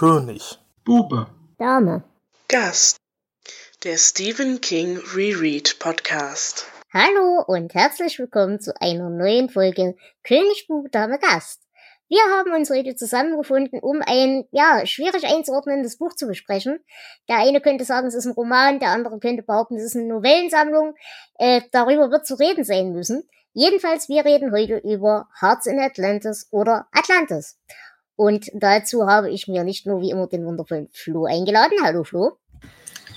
König. Bube. Dame. Gast. Der Stephen King Reread Podcast. Hallo und herzlich willkommen zu einer neuen Folge König, Bube, Dame, Gast. Wir haben uns heute zusammengefunden, um ein, ja, schwierig einzuordnendes Buch zu besprechen. Der eine könnte sagen, es ist ein Roman, der andere könnte behaupten, es ist eine Novellensammlung. Äh, darüber wird zu reden sein müssen. Jedenfalls, wir reden heute über Hearts in Atlantis oder Atlantis. Und dazu habe ich mir nicht nur wie immer den wundervollen Flo eingeladen. Hallo Flo.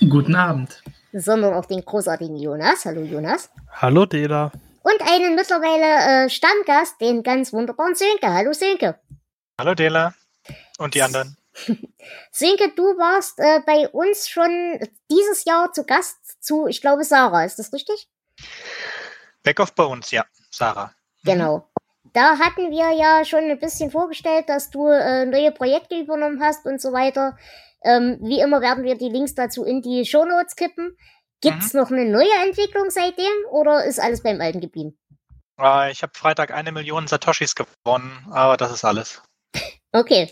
Guten Abend. Sondern auch den großartigen Jonas. Hallo Jonas. Hallo Dela und einen mittlerweile äh, Stammgast, den ganz wunderbaren Sönke. Hallo Sönke. Hallo Dela und die anderen. Sönke, du warst äh, bei uns schon dieses Jahr zu Gast zu, ich glaube, Sarah. Ist das richtig? Back of Bones, ja, Sarah. Genau. Da hatten wir ja schon ein bisschen vorgestellt, dass du äh, neue Projekte übernommen hast und so weiter. Ähm, wie immer werden wir die Links dazu in die Shownotes kippen. Gibt's mhm. noch eine neue Entwicklung seitdem oder ist alles beim Alten geblieben? Uh, ich habe Freitag eine Million Satoshis gewonnen, aber das ist alles. Okay.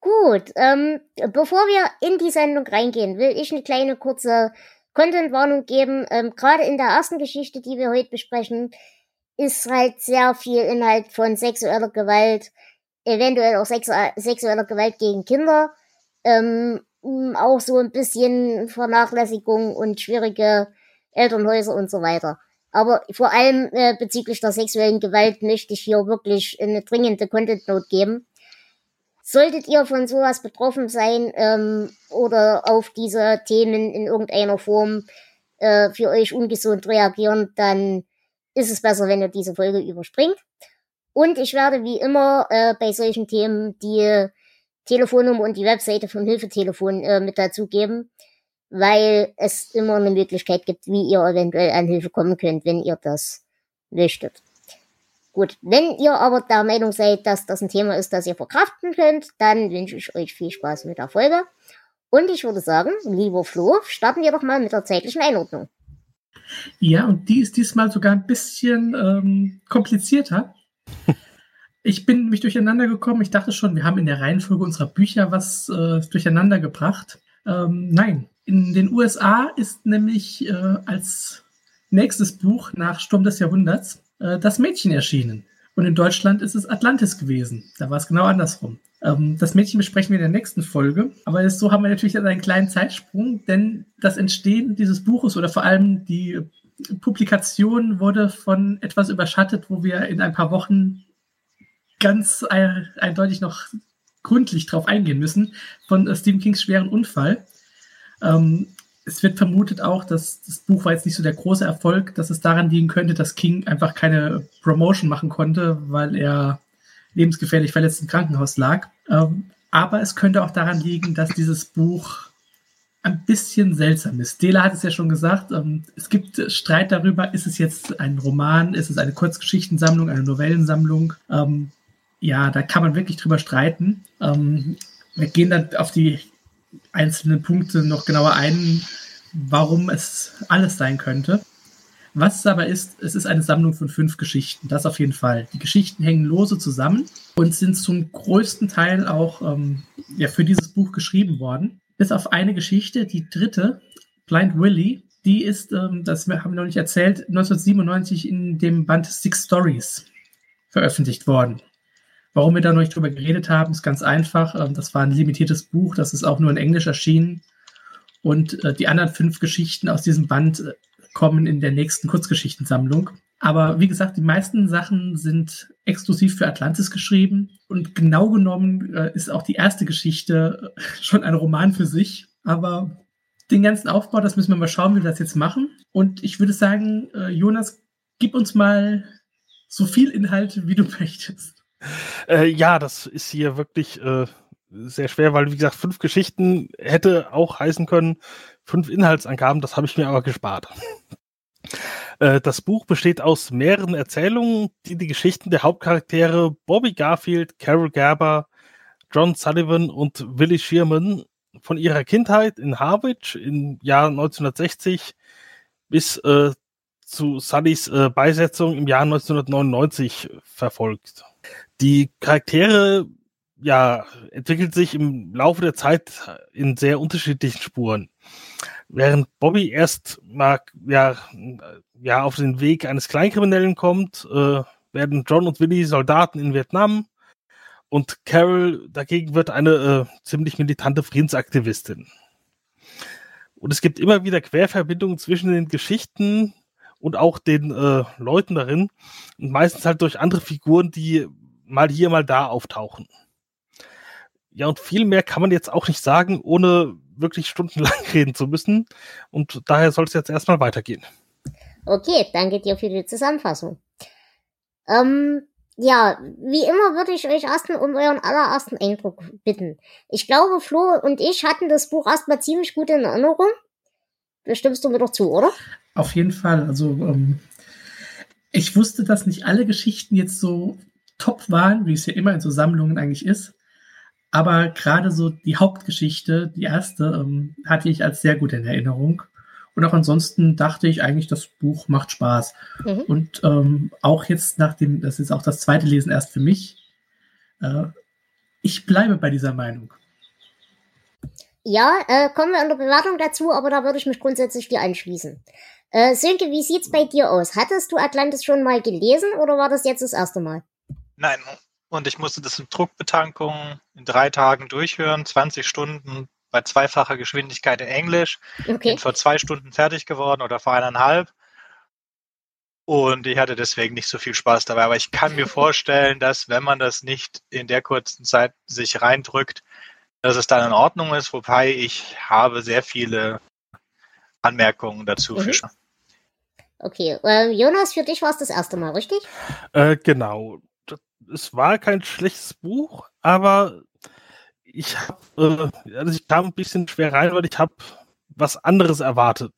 Gut, ähm, bevor wir in die Sendung reingehen, will ich eine kleine kurze Content-Warnung geben. Ähm, Gerade in der ersten Geschichte, die wir heute besprechen, ist halt sehr viel Inhalt von sexueller Gewalt, eventuell auch sexu sexueller Gewalt gegen Kinder. Ähm, auch so ein bisschen Vernachlässigung und schwierige Elternhäuser und so weiter. Aber vor allem äh, bezüglich der sexuellen Gewalt möchte ich hier wirklich eine dringende Content Note geben. Solltet ihr von sowas betroffen sein ähm, oder auf diese Themen in irgendeiner Form äh, für euch ungesund reagieren, dann ist es besser, wenn ihr diese Folge überspringt. Und ich werde wie immer äh, bei solchen Themen die Telefonnummer und die Webseite vom Hilfetelefon äh, mit dazugeben, weil es immer eine Möglichkeit gibt, wie ihr eventuell an Hilfe kommen könnt, wenn ihr das möchtet. Gut, wenn ihr aber der Meinung seid, dass das ein Thema ist, das ihr verkraften könnt, dann wünsche ich euch viel Spaß mit der Folge. Und ich würde sagen, lieber Flo, starten wir doch mal mit der zeitlichen Einordnung. Ja, und die ist diesmal sogar ein bisschen ähm, komplizierter. Ich bin nämlich durcheinander gekommen. Ich dachte schon, wir haben in der Reihenfolge unserer Bücher was äh, durcheinander gebracht. Ähm, nein, in den USA ist nämlich äh, als nächstes Buch nach Sturm des Jahrhunderts äh, das Mädchen erschienen. Und in Deutschland ist es Atlantis gewesen. Da war es genau andersrum. Ähm, das Mädchen besprechen wir in der nächsten Folge. Aber so haben wir natürlich einen kleinen Zeitsprung, denn das Entstehen dieses Buches oder vor allem die Publikation wurde von etwas überschattet, wo wir in ein paar Wochen ganz eindeutig noch gründlich drauf eingehen müssen, von Stephen Kings schweren Unfall. Ähm, es wird vermutet auch, dass das Buch war jetzt nicht so der große Erfolg, dass es daran liegen könnte, dass King einfach keine Promotion machen konnte, weil er lebensgefährlich verletzt im Krankenhaus lag. Ähm, aber es könnte auch daran liegen, dass dieses Buch ein bisschen seltsam ist. Dela hat es ja schon gesagt, ähm, es gibt Streit darüber, ist es jetzt ein Roman, ist es eine Kurzgeschichtensammlung, eine Novellensammlung. Ähm, ja, da kann man wirklich drüber streiten. Ähm, wir gehen dann auf die einzelnen Punkte noch genauer ein, warum es alles sein könnte. Was es aber ist, es ist eine Sammlung von fünf Geschichten, das auf jeden Fall. Die Geschichten hängen lose zusammen und sind zum größten Teil auch ähm, ja, für dieses Buch geschrieben worden. Bis auf eine Geschichte, die dritte, Blind Willie, die ist, ähm, das haben wir noch nicht erzählt, 1997 in dem Band Six Stories veröffentlicht worden. Warum wir da noch nicht drüber geredet haben, ist ganz einfach. Ähm, das war ein limitiertes Buch, das ist auch nur in Englisch erschienen. Und äh, die anderen fünf Geschichten aus diesem Band äh, kommen in der nächsten Kurzgeschichtensammlung. Aber wie gesagt, die meisten Sachen sind exklusiv für Atlantis geschrieben. Und genau genommen äh, ist auch die erste Geschichte schon ein Roman für sich. Aber den ganzen Aufbau, das müssen wir mal schauen, wie wir das jetzt machen. Und ich würde sagen, Jonas, gib uns mal so viel Inhalt, wie du möchtest. Äh, ja, das ist hier wirklich äh, sehr schwer, weil, wie gesagt, fünf Geschichten hätte auch heißen können, fünf Inhaltsangaben, das habe ich mir aber gespart. Äh, das Buch besteht aus mehreren Erzählungen, die die Geschichten der Hauptcharaktere Bobby Garfield, Carol Gerber, John Sullivan und Willie Shearman von ihrer Kindheit in Harwich im Jahr 1960 bis äh, zu Sullys äh, Beisetzung im Jahr 1999 verfolgt. Die Charaktere ja, entwickelt sich im Laufe der Zeit in sehr unterschiedlichen Spuren. Während Bobby erst mal ja, ja auf den Weg eines Kleinkriminellen kommt, äh, werden John und Willy Soldaten in Vietnam und Carol dagegen wird eine äh, ziemlich militante Friedensaktivistin. Und es gibt immer wieder Querverbindungen zwischen den Geschichten und auch den äh, Leuten darin und meistens halt durch andere Figuren, die mal hier, mal da auftauchen. Ja, und viel mehr kann man jetzt auch nicht sagen, ohne wirklich stundenlang reden zu müssen. Und daher soll es jetzt erstmal weitergehen. Okay, danke dir für die Zusammenfassung. Ähm, ja, wie immer würde ich euch erstmal um euren allerersten Eindruck bitten. Ich glaube, Flo und ich hatten das Buch erstmal ziemlich gut in Erinnerung. Bestimmst du mir doch zu, oder? Auf jeden Fall. Also, ähm, ich wusste, dass nicht alle Geschichten jetzt so top waren, wie es ja immer in so Sammlungen eigentlich ist. Aber gerade so die Hauptgeschichte, die erste, ähm, hatte ich als sehr gut in Erinnerung. Und auch ansonsten dachte ich eigentlich, das Buch macht Spaß. Mhm. Und ähm, auch jetzt nach dem, das ist auch das zweite Lesen erst für mich. Äh, ich bleibe bei dieser Meinung. Ja, äh, kommen wir in der Bewertung dazu, aber da würde ich mich grundsätzlich dir anschließen. Äh, Sönke, wie sieht's bei dir aus? Hattest du Atlantis schon mal gelesen oder war das jetzt das erste Mal? Nein, und ich musste das in Druckbetankung in drei Tagen durchhören, 20 Stunden bei zweifacher Geschwindigkeit in Englisch. Okay. Bin vor zwei Stunden fertig geworden oder vor eineinhalb. Und ich hatte deswegen nicht so viel Spaß dabei. Aber ich kann mir vorstellen, dass wenn man das nicht in der kurzen Zeit sich reindrückt, dass es dann in Ordnung ist. Wobei ich habe sehr viele Anmerkungen dazu. Mhm. Okay, äh, Jonas, für dich war es das erste Mal, richtig? Äh, genau. Es war kein schlechtes Buch, aber ich habe, äh, also ich kam ein bisschen schwer rein, weil ich habe was anderes erwartet.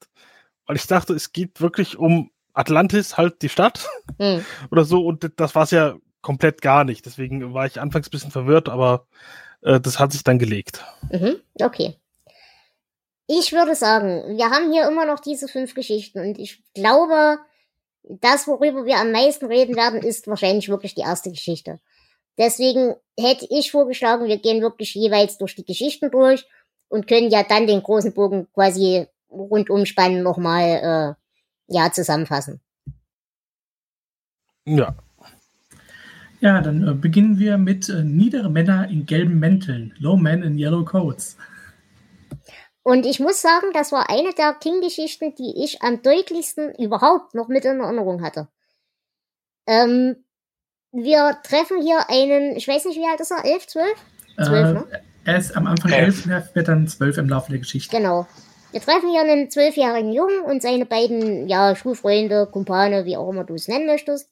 Weil ich dachte, es geht wirklich um Atlantis, halt die Stadt mhm. oder so, und das war es ja komplett gar nicht. Deswegen war ich anfangs ein bisschen verwirrt, aber äh, das hat sich dann gelegt. Mhm, okay. Ich würde sagen, wir haben hier immer noch diese fünf Geschichten und ich glaube, das, worüber wir am meisten reden werden, ist wahrscheinlich wirklich die erste Geschichte. Deswegen hätte ich vorgeschlagen, wir gehen wirklich jeweils durch die Geschichten durch und können ja dann den großen Bogen quasi rundum spannen nochmal äh, ja, zusammenfassen. Ja. Ja, dann äh, beginnen wir mit äh, niedere Männer in gelben Mänteln, Low Men in Yellow Coats. Und ich muss sagen, das war eine der King-Geschichten, die ich am deutlichsten überhaupt noch mit in Erinnerung hatte. Ähm, wir treffen hier einen, ich weiß nicht, wie alt ist er? Elf, zwölf? Zwölf, äh, ne? Er ist am Anfang elf, elf wird dann zwölf im Laufe der Geschichte. Genau. Wir treffen hier einen zwölfjährigen Jungen und seine beiden, ja, Schulfreunde, Kumpane, wie auch immer du es nennen möchtest.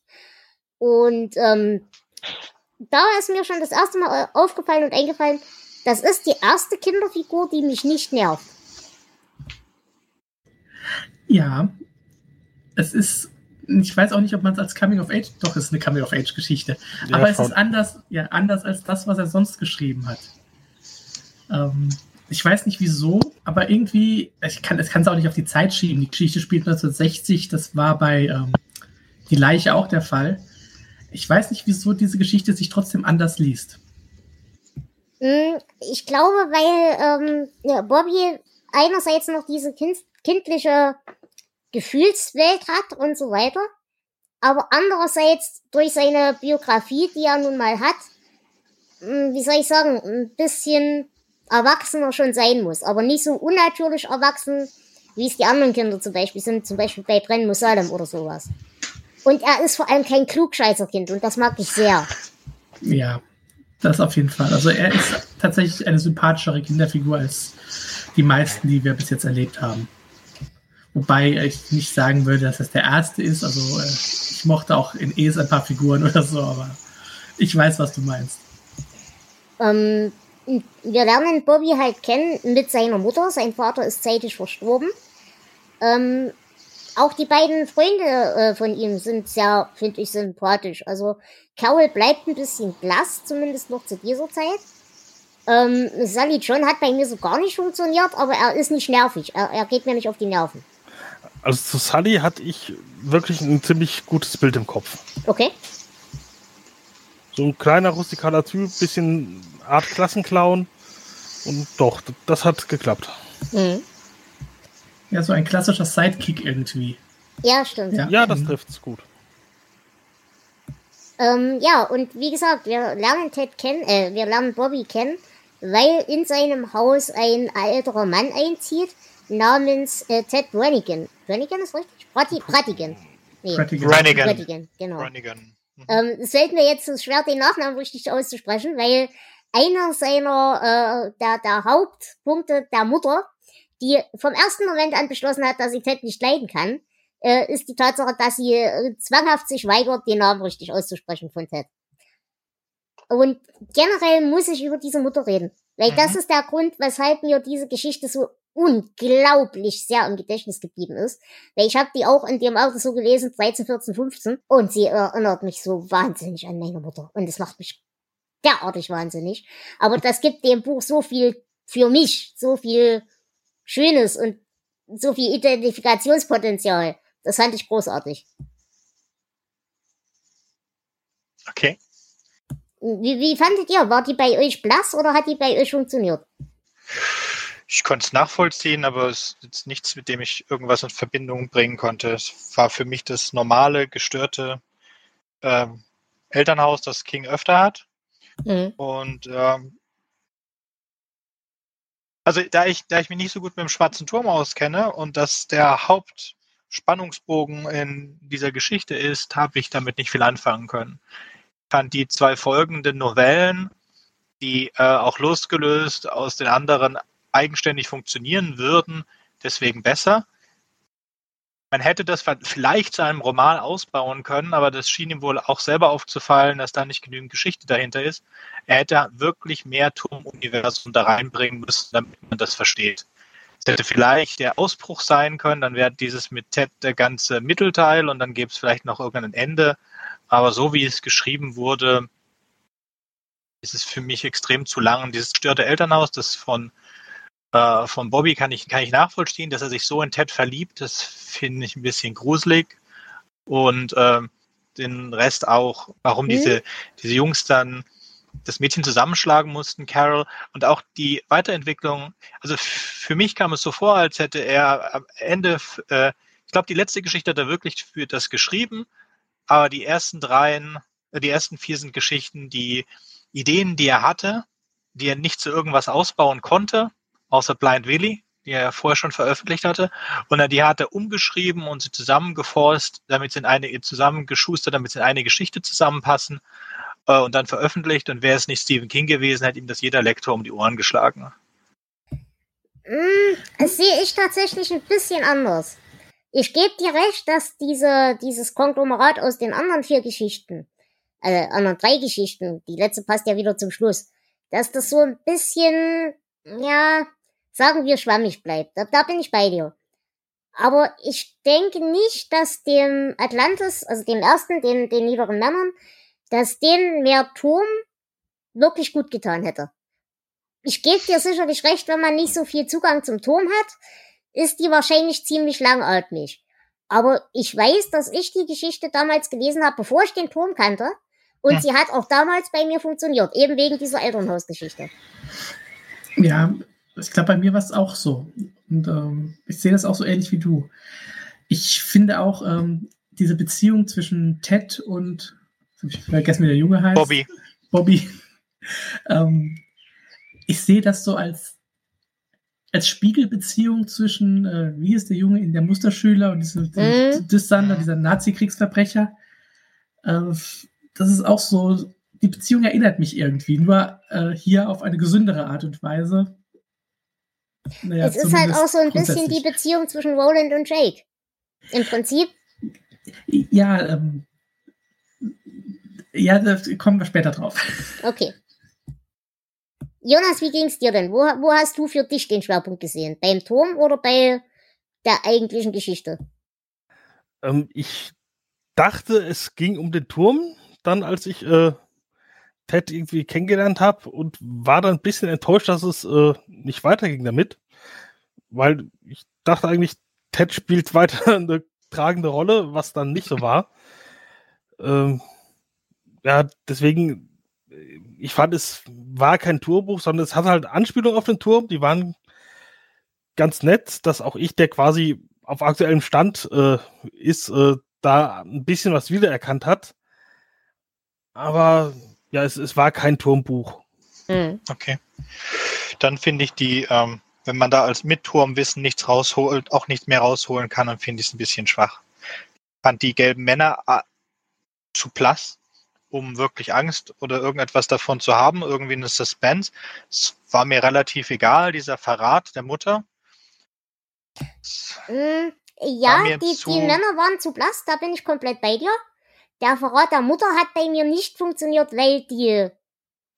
Und ähm, da ist mir schon das erste Mal aufgefallen und eingefallen, das ist die erste Kinderfigur, die mich nicht nervt. Ja, es ist ich weiß auch nicht, ob man es als Coming of Age, doch, es ist eine Coming of Age Geschichte. Ja, aber es ist anders, ja, anders als das, was er sonst geschrieben hat. Ähm, ich weiß nicht wieso, aber irgendwie, ich kann es auch nicht auf die Zeit schieben. Die Geschichte spielt 1960, das war bei ähm, Die Leiche auch der Fall. Ich weiß nicht, wieso diese Geschichte sich trotzdem anders liest. Hm, ich glaube, weil ähm, Bobby einerseits noch diese kind kindliche Gefühlswelt hat und so weiter. Aber andererseits durch seine Biografie, die er nun mal hat, hm, wie soll ich sagen, ein bisschen erwachsener schon sein muss. Aber nicht so unnatürlich erwachsen, wie es die anderen Kinder zum Beispiel sind, zum Beispiel bei Bren Musalem oder sowas. Und er ist vor allem kein Klugscheißerkind und das mag ich sehr. Ja, das auf jeden Fall. Also er ist tatsächlich eine sympathischere Kinderfigur als die meisten, die wir bis jetzt erlebt haben. Wobei ich nicht sagen würde, dass das der erste ist. Also äh, ich mochte auch in Es ein paar Figuren oder so, aber ich weiß, was du meinst. Ähm, wir lernen Bobby halt kennen mit seiner Mutter. Sein Vater ist zeitig verstorben. Ähm, auch die beiden Freunde äh, von ihm sind sehr, finde ich, sympathisch. Also Carol bleibt ein bisschen blass, zumindest noch zu dieser Zeit. Ähm, Sally John hat bei mir so gar nicht funktioniert, aber er ist nicht nervig. Er, er geht mir nicht auf die Nerven. Also zu Sully hatte ich wirklich ein ziemlich gutes Bild im Kopf. Okay. So ein kleiner rustikaler Typ, bisschen Art Klassenclown. Und doch, das hat geklappt. Mhm. Ja, so ein klassischer Sidekick irgendwie. Ja, stimmt. Ja, ja das mhm. trifft es gut. Ähm, ja, und wie gesagt, wir lernen Ted kennen, äh, wir lernen Bobby kennen, weil in seinem Haus ein älterer Mann einzieht, namens äh, Ted Brannigan. Brannigan ist richtig? Brati, Bratigan. Nee, Brannigan. Brannigan, genau. Brannigan. Mhm. Ähm, es fällt mir jetzt so schwer, den Nachnamen richtig auszusprechen, weil einer seiner, äh, der, der Hauptpunkte der Mutter, die vom ersten Moment an beschlossen hat, dass sie Ted nicht leiden kann, äh, ist die Tatsache, dass sie äh, zwanghaft sich weigert, den Namen richtig auszusprechen von Ted. Und generell muss ich über diese Mutter reden. Weil mhm. das ist der Grund, weshalb mir diese Geschichte so unglaublich sehr im Gedächtnis geblieben ist. Weil ich habe die auch in dem Alter so gelesen, 13, 14, 15. Und sie erinnert mich so wahnsinnig an meine Mutter. Und es macht mich derartig wahnsinnig. Aber das gibt dem Buch so viel für mich, so viel Schönes und so viel Identifikationspotenzial. Das fand ich großartig. Okay. Wie, wie fandet ihr? War die bei euch blass oder hat die bei euch funktioniert? Ich konnte es nachvollziehen, aber es ist nichts, mit dem ich irgendwas in Verbindung bringen konnte. Es war für mich das normale, gestörte ähm, Elternhaus, das King öfter hat. Mhm. Und ähm, also da ich, da ich mich nicht so gut mit dem schwarzen Turm auskenne und dass der Hauptspannungsbogen in dieser Geschichte ist, habe ich damit nicht viel anfangen können. Ich fand die zwei folgenden Novellen, die äh, auch losgelöst aus den anderen eigenständig funktionieren würden, deswegen besser. Man hätte das vielleicht zu einem Roman ausbauen können, aber das schien ihm wohl auch selber aufzufallen, dass da nicht genügend Geschichte dahinter ist. Er hätte wirklich mehr Turmuniversum da reinbringen müssen, damit man das versteht. Es hätte vielleicht der Ausbruch sein können, dann wäre dieses mit Ted der ganze Mittelteil und dann gäbe es vielleicht noch irgendein Ende. Aber so wie es geschrieben wurde, ist es für mich extrem zu lang. Und dieses gestörte Elternhaus, das von äh, von Bobby kann ich, kann ich nachvollziehen, dass er sich so in Ted verliebt. Das finde ich ein bisschen gruselig. Und äh, den Rest auch, warum mhm. diese, diese Jungs dann das Mädchen zusammenschlagen mussten, Carol, und auch die Weiterentwicklung. Also für mich kam es so vor, als hätte er am Ende, äh, ich glaube, die letzte Geschichte hat er wirklich für das geschrieben, aber die ersten dreien, äh, die ersten vier sind Geschichten, die Ideen, die er hatte, die er nicht zu irgendwas ausbauen konnte, außer Blind Willy, die er vorher schon veröffentlicht hatte. Und die hat er umgeschrieben und sie zusammengeforst, damit sie in eine, zusammengeschustert, damit sie in eine Geschichte zusammenpassen äh, und dann veröffentlicht. Und wäre es nicht Stephen King gewesen, hätte ihm das jeder Lektor um die Ohren geschlagen. Mm, das sehe ich tatsächlich ein bisschen anders. Ich gebe dir recht, dass diese, dieses Konglomerat aus den anderen vier Geschichten, äh, anderen drei Geschichten, die letzte passt ja wieder zum Schluss, dass das so ein bisschen, ja, sagen wir, schwammig bleibt. Da, da bin ich bei dir. Aber ich denke nicht, dass dem Atlantis, also dem ersten, den, den niederen Männern, dass denen mehr Turm wirklich gut getan hätte. Ich gebe dir sicherlich recht, wenn man nicht so viel Zugang zum Turm hat, ist die wahrscheinlich ziemlich langatmig. Aber ich weiß, dass ich die Geschichte damals gelesen habe, bevor ich den Turm kannte. Und ja. sie hat auch damals bei mir funktioniert, eben wegen dieser Elternhausgeschichte. Ja, ich glaube, bei mir war es auch so. Und ähm, ich sehe das auch so ähnlich wie du. Ich finde auch ähm, diese Beziehung zwischen Ted und, ich vergessen, wie der Junge heißt. Bobby. Bobby. ähm, ich sehe das so als, als Spiegelbeziehung zwischen, äh, wie ist der Junge in der Musterschüler und diesem mhm. Dissander, dieser Nazi-Kriegsverbrecher. Äh, das ist auch so, die Beziehung erinnert mich irgendwie, nur äh, hier auf eine gesündere Art und Weise. Naja, es ist halt auch so ein bisschen die Beziehung zwischen Roland und Jake. Im Prinzip. Ja, ähm, ja, da kommen wir später drauf. Okay. Jonas, wie ging's dir denn? Wo, wo hast du für dich den Schwerpunkt gesehen? Beim Turm oder bei der eigentlichen Geschichte? Ähm, ich dachte, es ging um den Turm, dann als ich äh, Ted irgendwie kennengelernt habe und war dann ein bisschen enttäuscht, dass es äh, nicht weiterging damit. Weil ich dachte eigentlich, Ted spielt weiter eine tragende Rolle, was dann nicht so war. Ähm, ja, deswegen ich fand, es war kein Tourbuch, sondern es hat halt Anspielungen auf den Turm, die waren ganz nett, dass auch ich, der quasi auf aktuellem Stand äh, ist, äh, da ein bisschen was wiedererkannt hat. Aber ja, es, es war kein Turmbuch. Mhm. Okay. Dann finde ich die, ähm, wenn man da als mit Turmwissen nichts rausholt, auch nichts mehr rausholen kann, dann finde ich es ein bisschen schwach. Ich fand die gelben Männer äh, zu blass, um wirklich Angst oder irgendetwas davon zu haben, irgendwie eine Suspense. Es war mir relativ egal, dieser Verrat der Mutter. Mm, ja, die, die Männer waren zu blass, da bin ich komplett bei dir. Der Verrat der Mutter hat bei mir nicht funktioniert, weil die,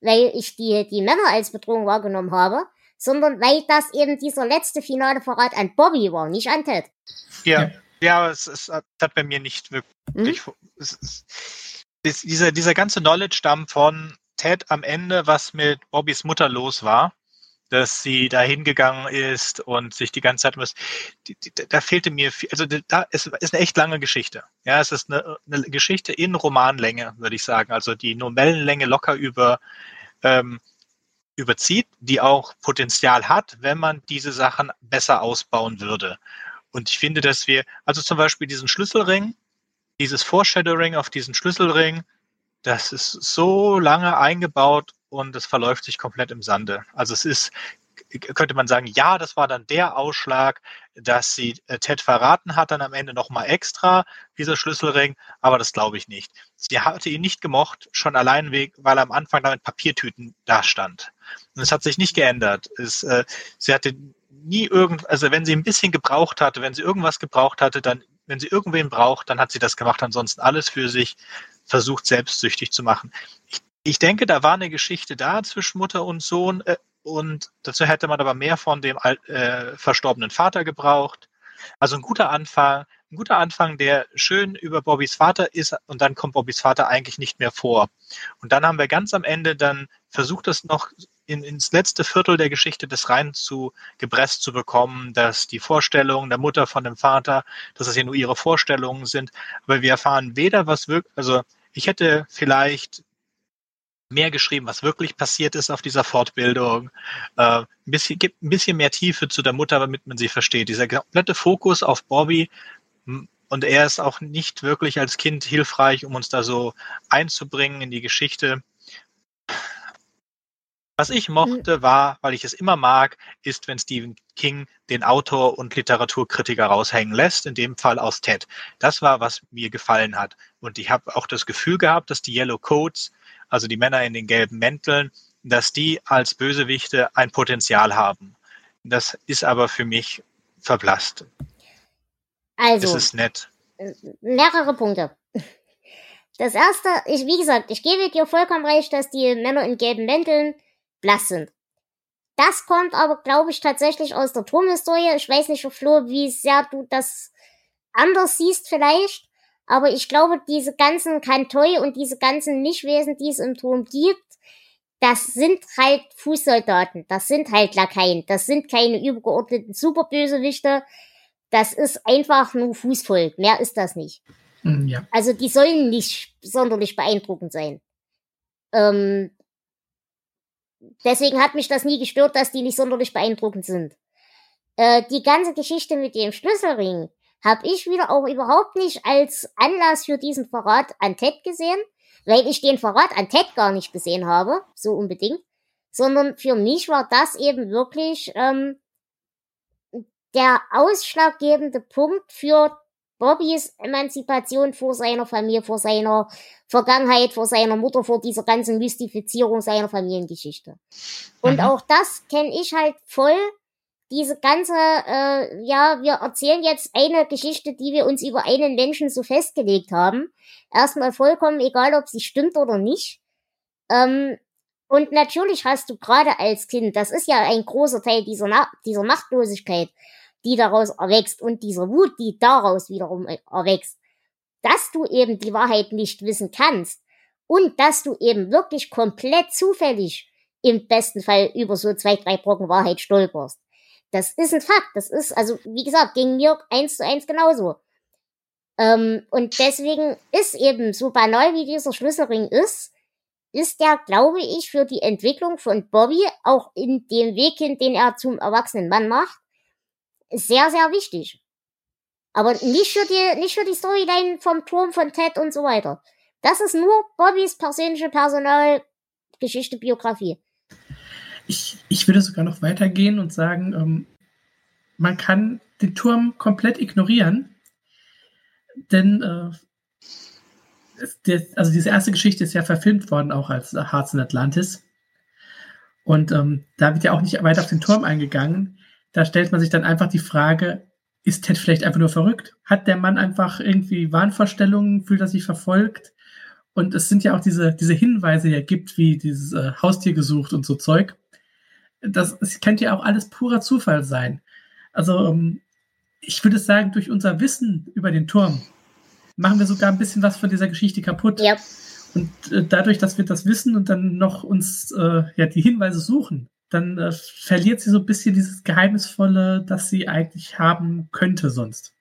weil ich die, die Männer als Bedrohung wahrgenommen habe, sondern weil das eben dieser letzte finale Verrat an Bobby war, nicht an Ted. Ja, ja, es, es hat bei mir nicht wirklich. Hm? Es, es, dieser, dieser ganze Knowledge-Stamm von Ted am Ende, was mit Bobbys Mutter los war, dass sie da hingegangen ist und sich die ganze Zeit muss. Da fehlte mir viel, also da ist, ist eine echt lange Geschichte. Ja, es ist eine, eine Geschichte in Romanlänge, würde ich sagen. Also die Novellenlänge locker über ähm, überzieht, die auch Potenzial hat, wenn man diese Sachen besser ausbauen würde. Und ich finde, dass wir, also zum Beispiel diesen Schlüsselring, dieses Foreshadowing auf diesen Schlüsselring, das ist so lange eingebaut und es verläuft sich komplett im Sande. Also es ist, könnte man sagen, ja, das war dann der Ausschlag, dass sie äh, Ted verraten hat, dann am Ende nochmal extra, dieser Schlüsselring, aber das glaube ich nicht. Sie hatte ihn nicht gemocht, schon allein, weil er am Anfang da mit Papiertüten da stand. Und es hat sich nicht geändert. Es, äh, sie hatte nie irgend, also wenn sie ein bisschen gebraucht hatte, wenn sie irgendwas gebraucht hatte, dann, wenn sie irgendwen braucht, dann hat sie das gemacht. Ansonsten alles für sich versucht, selbstsüchtig zu machen. Ich ich denke, da war eine Geschichte da zwischen Mutter und Sohn äh, und dazu hätte man aber mehr von dem äh, verstorbenen Vater gebraucht. Also ein guter Anfang, ein guter Anfang, der schön über Bobbys Vater ist und dann kommt Bobbys Vater eigentlich nicht mehr vor. Und dann haben wir ganz am Ende dann versucht, das noch in, ins letzte Viertel der Geschichte des rein zu gepresst zu bekommen, dass die Vorstellungen der Mutter von dem Vater, dass es ja nur ihre Vorstellungen sind. Aber wir erfahren weder was wirklich, also ich hätte vielleicht mehr geschrieben, was wirklich passiert ist auf dieser Fortbildung. Äh, ein bisschen, gibt ein bisschen mehr Tiefe zu der Mutter, damit man sie versteht. Dieser komplette Fokus auf Bobby und er ist auch nicht wirklich als Kind hilfreich, um uns da so einzubringen in die Geschichte. Was ich mochte, war, weil ich es immer mag, ist, wenn Stephen King den Autor und Literaturkritiker raushängen lässt, in dem Fall aus Ted. Das war, was mir gefallen hat. Und ich habe auch das Gefühl gehabt, dass die Yellow Coats also die Männer in den gelben Mänteln, dass die als Bösewichte ein Potenzial haben. Das ist aber für mich verblasst. Also. Es ist nett. Mehrere Punkte. Das erste, ich, wie gesagt, ich gebe dir vollkommen recht, dass die Männer in gelben Mänteln blass sind. Das kommt aber, glaube ich, tatsächlich aus der Turmhistorie. Ich weiß nicht, Flo, wie sehr du das anders siehst vielleicht. Aber ich glaube, diese ganzen Kantoi und diese ganzen Mischwesen, die es im Turm gibt, das sind halt Fußsoldaten, das sind halt Lakaien, das sind keine übergeordneten Superbösewichte, das ist einfach nur Fußvolk, mehr ist das nicht. Mm, ja. Also die sollen nicht sonderlich beeindruckend sein. Ähm, deswegen hat mich das nie gestört, dass die nicht sonderlich beeindruckend sind. Äh, die ganze Geschichte mit dem Schlüsselring, habe ich wieder auch überhaupt nicht als Anlass für diesen Verrat an Ted gesehen, weil ich den Verrat an Ted gar nicht gesehen habe, so unbedingt, sondern für mich war das eben wirklich ähm, der ausschlaggebende Punkt für Bobbys Emanzipation vor seiner Familie, vor seiner Vergangenheit, vor seiner Mutter, vor dieser ganzen Mystifizierung seiner Familiengeschichte. Und mhm. auch das kenne ich halt voll diese ganze, äh, ja, wir erzählen jetzt eine Geschichte, die wir uns über einen Menschen so festgelegt haben. Erstmal vollkommen egal, ob sie stimmt oder nicht. Ähm, und natürlich hast du gerade als Kind, das ist ja ein großer Teil dieser, Na dieser Machtlosigkeit, die daraus erwächst und dieser Wut, die daraus wiederum erwächst, dass du eben die Wahrheit nicht wissen kannst und dass du eben wirklich komplett zufällig im besten Fall über so zwei, drei Brocken Wahrheit stolperst. Das ist ein Fakt. Das ist, also, wie gesagt, gegen mir eins zu eins genauso. Ähm, und deswegen ist eben so banal, wie dieser Schlüsselring ist, ist der, glaube ich, für die Entwicklung von Bobby, auch in dem Weg hin, den er zum erwachsenen Mann macht, sehr, sehr wichtig. Aber nicht für die, nicht für die Storyline vom Turm von Ted und so weiter. Das ist nur Bobbys persönliche Personalgeschichte, Biografie. Ich, ich würde sogar noch weitergehen und sagen, ähm, man kann den Turm komplett ignorieren, denn äh, der, also diese erste Geschichte ist ja verfilmt worden auch als Hearts in Atlantis. Und ähm, da wird ja auch nicht weiter auf den Turm eingegangen. Da stellt man sich dann einfach die Frage, ist Ted vielleicht einfach nur verrückt? Hat der Mann einfach irgendwie Wahnvorstellungen, fühlt er sich verfolgt? Und es sind ja auch diese, diese Hinweise, die er gibt, wie dieses äh, Haustier gesucht und so Zeug. Das, das könnte ja auch alles purer Zufall sein. Also, ähm, ich würde sagen, durch unser Wissen über den Turm machen wir sogar ein bisschen was von dieser Geschichte kaputt. Ja. Und äh, dadurch, dass wir das wissen und dann noch uns äh, ja die Hinweise suchen, dann äh, verliert sie so ein bisschen dieses Geheimnisvolle, das sie eigentlich haben könnte sonst.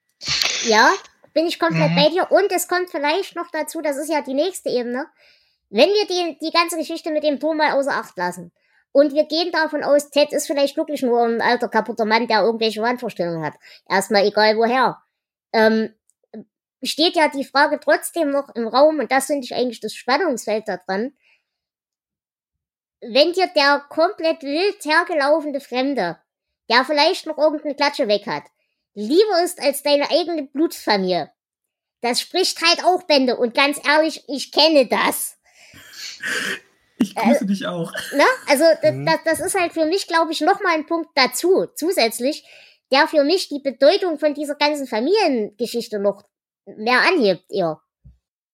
Ja, bin ich komplett mhm. bei dir. Und es kommt vielleicht noch dazu, das ist ja die nächste Ebene, wenn wir die, die ganze Geschichte mit dem Turm mal außer Acht lassen. Und wir gehen davon aus, Ted ist vielleicht wirklich nur ein alter, kaputter Mann, der irgendwelche Wahnvorstellungen hat. Erstmal egal woher. Ähm, steht ja die Frage trotzdem noch im Raum, und das finde ich eigentlich das Spannungsfeld da dran. Wenn dir der komplett wild hergelaufene Fremde, der vielleicht noch irgendeine Klatsche weg hat, lieber ist als deine eigene Blutsfamilie. Das spricht halt auch Bände und ganz ehrlich, ich kenne das. Ich grüße äh, dich auch. Ne? Also mhm. das, das ist halt für mich, glaube ich, nochmal ein Punkt dazu, zusätzlich, der für mich die Bedeutung von dieser ganzen Familiengeschichte noch mehr anhebt, eher.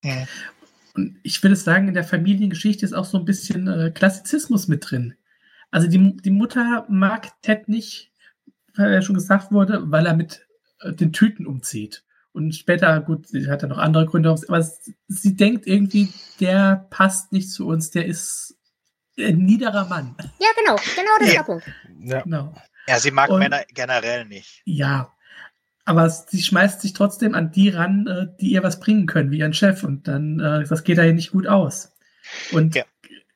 Ja. Und ich würde sagen, in der Familiengeschichte ist auch so ein bisschen äh, Klassizismus mit drin. Also die, die Mutter mag Ted nicht, weil er schon gesagt wurde, weil er mit äh, den Tüten umzieht. Und später, gut, sie hat ja noch andere Gründe, aber sie denkt irgendwie, der passt nicht zu uns, der ist ein niederer Mann. Ja, genau, genau das ist der Punkt. Ja. Genau. ja, sie mag Und, Männer generell nicht. Ja, aber sie schmeißt sich trotzdem an die ran, äh, die ihr was bringen können, wie ihren Chef. Und dann, äh, das geht da ja nicht gut aus. Und ja.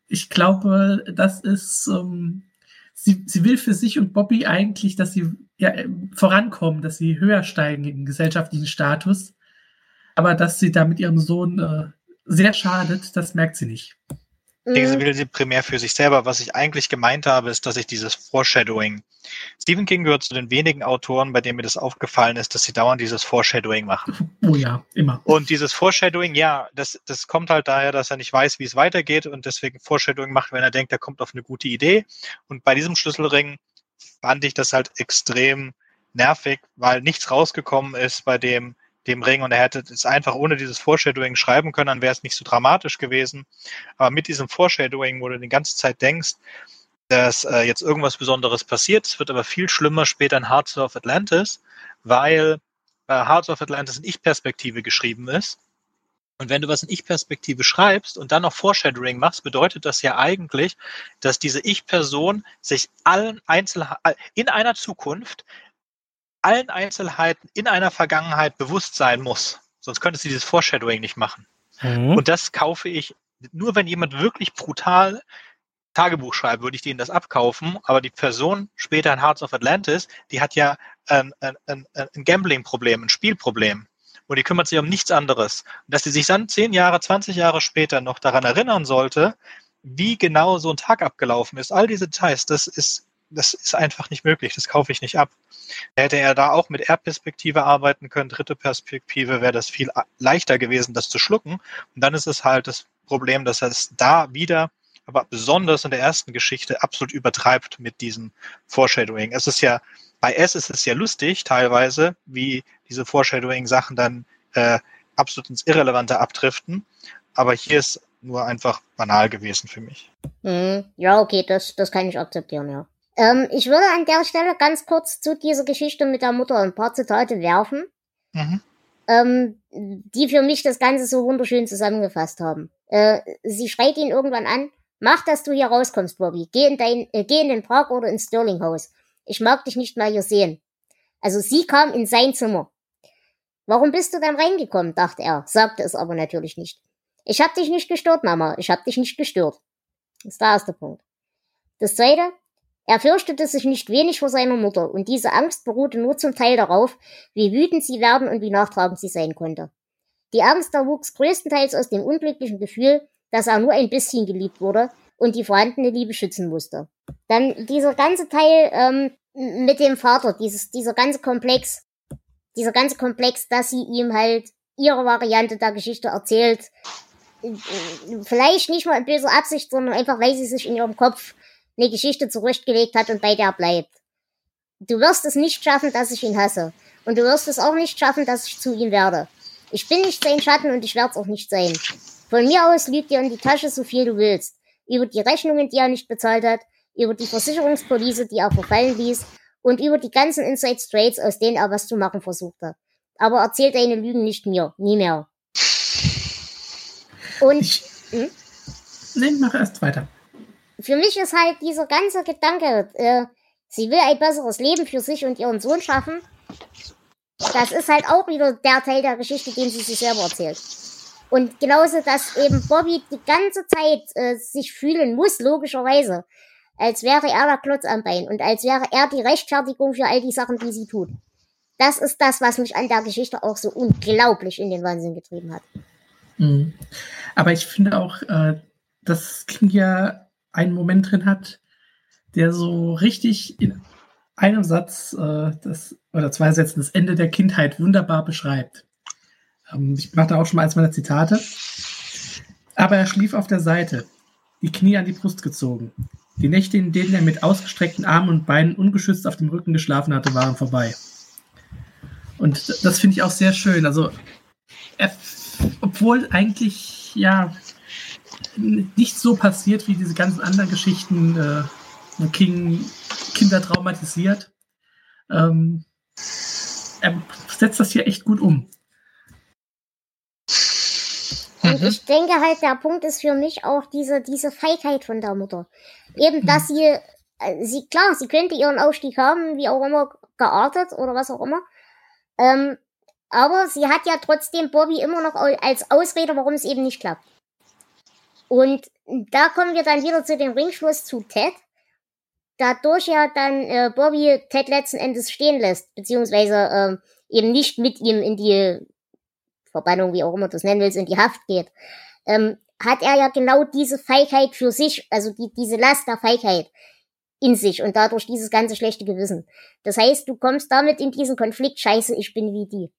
ich glaube, das ist, ähm, sie, sie will für sich und Bobby eigentlich, dass sie ja, vorankommen, dass sie höher steigen im gesellschaftlichen Status. Aber dass sie da mit ihrem Sohn äh, sehr schadet, das merkt sie nicht. Sie will sie primär für sich selber. Was ich eigentlich gemeint habe, ist, dass ich dieses Foreshadowing. Stephen King gehört zu den wenigen Autoren, bei denen mir das aufgefallen ist, dass sie dauernd dieses Foreshadowing machen. Oh ja, immer. Und dieses Foreshadowing, ja, das, das kommt halt daher, dass er nicht weiß, wie es weitergeht und deswegen Foreshadowing macht, wenn er denkt, er kommt auf eine gute Idee. Und bei diesem Schlüsselring fand ich das halt extrem nervig, weil nichts rausgekommen ist bei dem dem Ring und er hätte es einfach ohne dieses Foreshadowing schreiben können, dann wäre es nicht so dramatisch gewesen. Aber mit diesem Foreshadowing, wo du die ganze Zeit denkst, dass äh, jetzt irgendwas Besonderes passiert, es wird aber viel schlimmer später in Hearts of Atlantis, weil äh, Hearts of Atlantis in Ich-Perspektive geschrieben ist. Und wenn du was in Ich-Perspektive schreibst und dann noch Foreshadowing machst, bedeutet das ja eigentlich, dass diese Ich-Person sich allen Einzelheiten in einer Zukunft allen Einzelheiten in einer Vergangenheit bewusst sein muss. Sonst könntest du dieses Foreshadowing nicht machen. Mhm. Und das kaufe ich nur, wenn jemand wirklich brutal Tagebuch schreibt, würde ich denen das abkaufen. Aber die Person später in Hearts of Atlantis, die hat ja ein, ein, ein, ein Gambling-Problem, ein Spielproblem. Und die kümmert sich um nichts anderes. Und dass sie sich dann zehn Jahre, 20 Jahre später noch daran erinnern sollte, wie genau so ein Tag abgelaufen ist, all diese Details, das ist, das ist einfach nicht möglich. Das kaufe ich nicht ab. Hätte er da auch mit R-Perspektive arbeiten können, dritte Perspektive, wäre das viel leichter gewesen, das zu schlucken. Und dann ist es halt das Problem, dass er es da wieder, aber besonders in der ersten Geschichte, absolut übertreibt mit diesem Foreshadowing. Es ist ja, bei S ist es ja lustig teilweise, wie diese Foreshadowing-Sachen dann äh, absolut ins Irrelevante abdriften. Aber hier ist nur einfach banal gewesen für mich. Mhm. Ja, okay, das, das kann ich akzeptieren, ja. Ähm, ich würde an der Stelle ganz kurz zu dieser Geschichte mit der Mutter ein paar Zitate werfen, mhm. ähm, die für mich das Ganze so wunderschön zusammengefasst haben. Äh, sie schreit ihn irgendwann an, mach, dass du hier rauskommst, Bobby. Geh in, dein, äh, geh in den Park oder ins Sterling House. Ich mag dich nicht mal hier sehen. Also sie kam in sein Zimmer. Warum bist du dann reingekommen, dachte er, sagte es aber natürlich nicht. Ich hab dich nicht gestört, Mama. Ich hab dich nicht gestört. Das ist der erste Punkt. Das zweite, er fürchtete sich nicht wenig vor seiner Mutter, und diese Angst beruhte nur zum Teil darauf, wie wütend sie werden und wie nachtragend sie sein konnte. Die Angst erwuchs größtenteils aus dem unglücklichen Gefühl, dass er nur ein bisschen geliebt wurde und die vorhandene Liebe schützen musste. Dann dieser ganze Teil ähm, mit dem Vater, dieses, dieser ganze Komplex, dieser ganze Komplex, dass sie ihm halt ihre Variante der Geschichte erzählt, vielleicht nicht mal in böser Absicht, sondern einfach, weil sie sich in ihrem Kopf eine Geschichte zurechtgelegt hat und bei der bleibt. Du wirst es nicht schaffen, dass ich ihn hasse. Und du wirst es auch nicht schaffen, dass ich zu ihm werde. Ich bin nicht sein Schatten und ich werde es auch nicht sein. Von mir aus lügt dir in die Tasche so viel du willst. Über die Rechnungen, die er nicht bezahlt hat, über die Versicherungspolice, die er verfallen ließ und über die ganzen Inside Straits, aus denen er was zu machen versuchte. Aber erzähl deine Lügen nicht mir, nie mehr. Und. Ich, hm? Nein, mach erst weiter. Für mich ist halt dieser ganze Gedanke, äh, sie will ein besseres Leben für sich und ihren Sohn schaffen. Das ist halt auch wieder der Teil der Geschichte, den sie sich selber erzählt. Und genauso, dass eben Bobby die ganze Zeit äh, sich fühlen muss, logischerweise, als wäre er der Klotz am Bein und als wäre er die Rechtfertigung für all die Sachen, die sie tut. Das ist das, was mich an der Geschichte auch so unglaublich in den Wahnsinn getrieben hat. Mhm. Aber ich finde auch, äh, dass King ja einen Moment drin hat, der so richtig in einem Satz äh, das, oder zwei Sätzen das Ende der Kindheit wunderbar beschreibt. Ähm, ich mache da auch schon mal eins meiner Zitate. Aber er schlief auf der Seite, die Knie an die Brust gezogen. Die Nächte, in denen er mit ausgestreckten Armen und Beinen ungeschützt auf dem Rücken geschlafen hatte, waren vorbei. Und das finde ich auch sehr schön. Also, er, obwohl eigentlich ja nicht so passiert wie diese ganzen anderen Geschichten, äh, King Kinder traumatisiert. Ähm, er setzt das hier echt gut um. Und mhm. ich denke halt, der Punkt ist für mich auch diese, diese Feigheit von der Mutter. Eben, mhm. dass sie, äh, sie, klar, sie könnte ihren Aufstieg haben, wie auch immer, geartet oder was auch immer. Ähm, aber sie hat ja trotzdem Bobby immer noch als Ausrede, warum es eben nicht klappt. Und da kommen wir dann wieder zu dem Ringschluss zu Ted. Dadurch ja dann äh, Bobby Ted letzten Endes stehen lässt, beziehungsweise äh, eben nicht mit ihm in die Verbannung, wie auch immer du es nennen willst, in die Haft geht, ähm, hat er ja genau diese Feigheit für sich, also die, diese Last der Feigheit in sich und dadurch dieses ganze schlechte Gewissen. Das heißt, du kommst damit in diesen Konflikt, scheiße, ich bin wie die.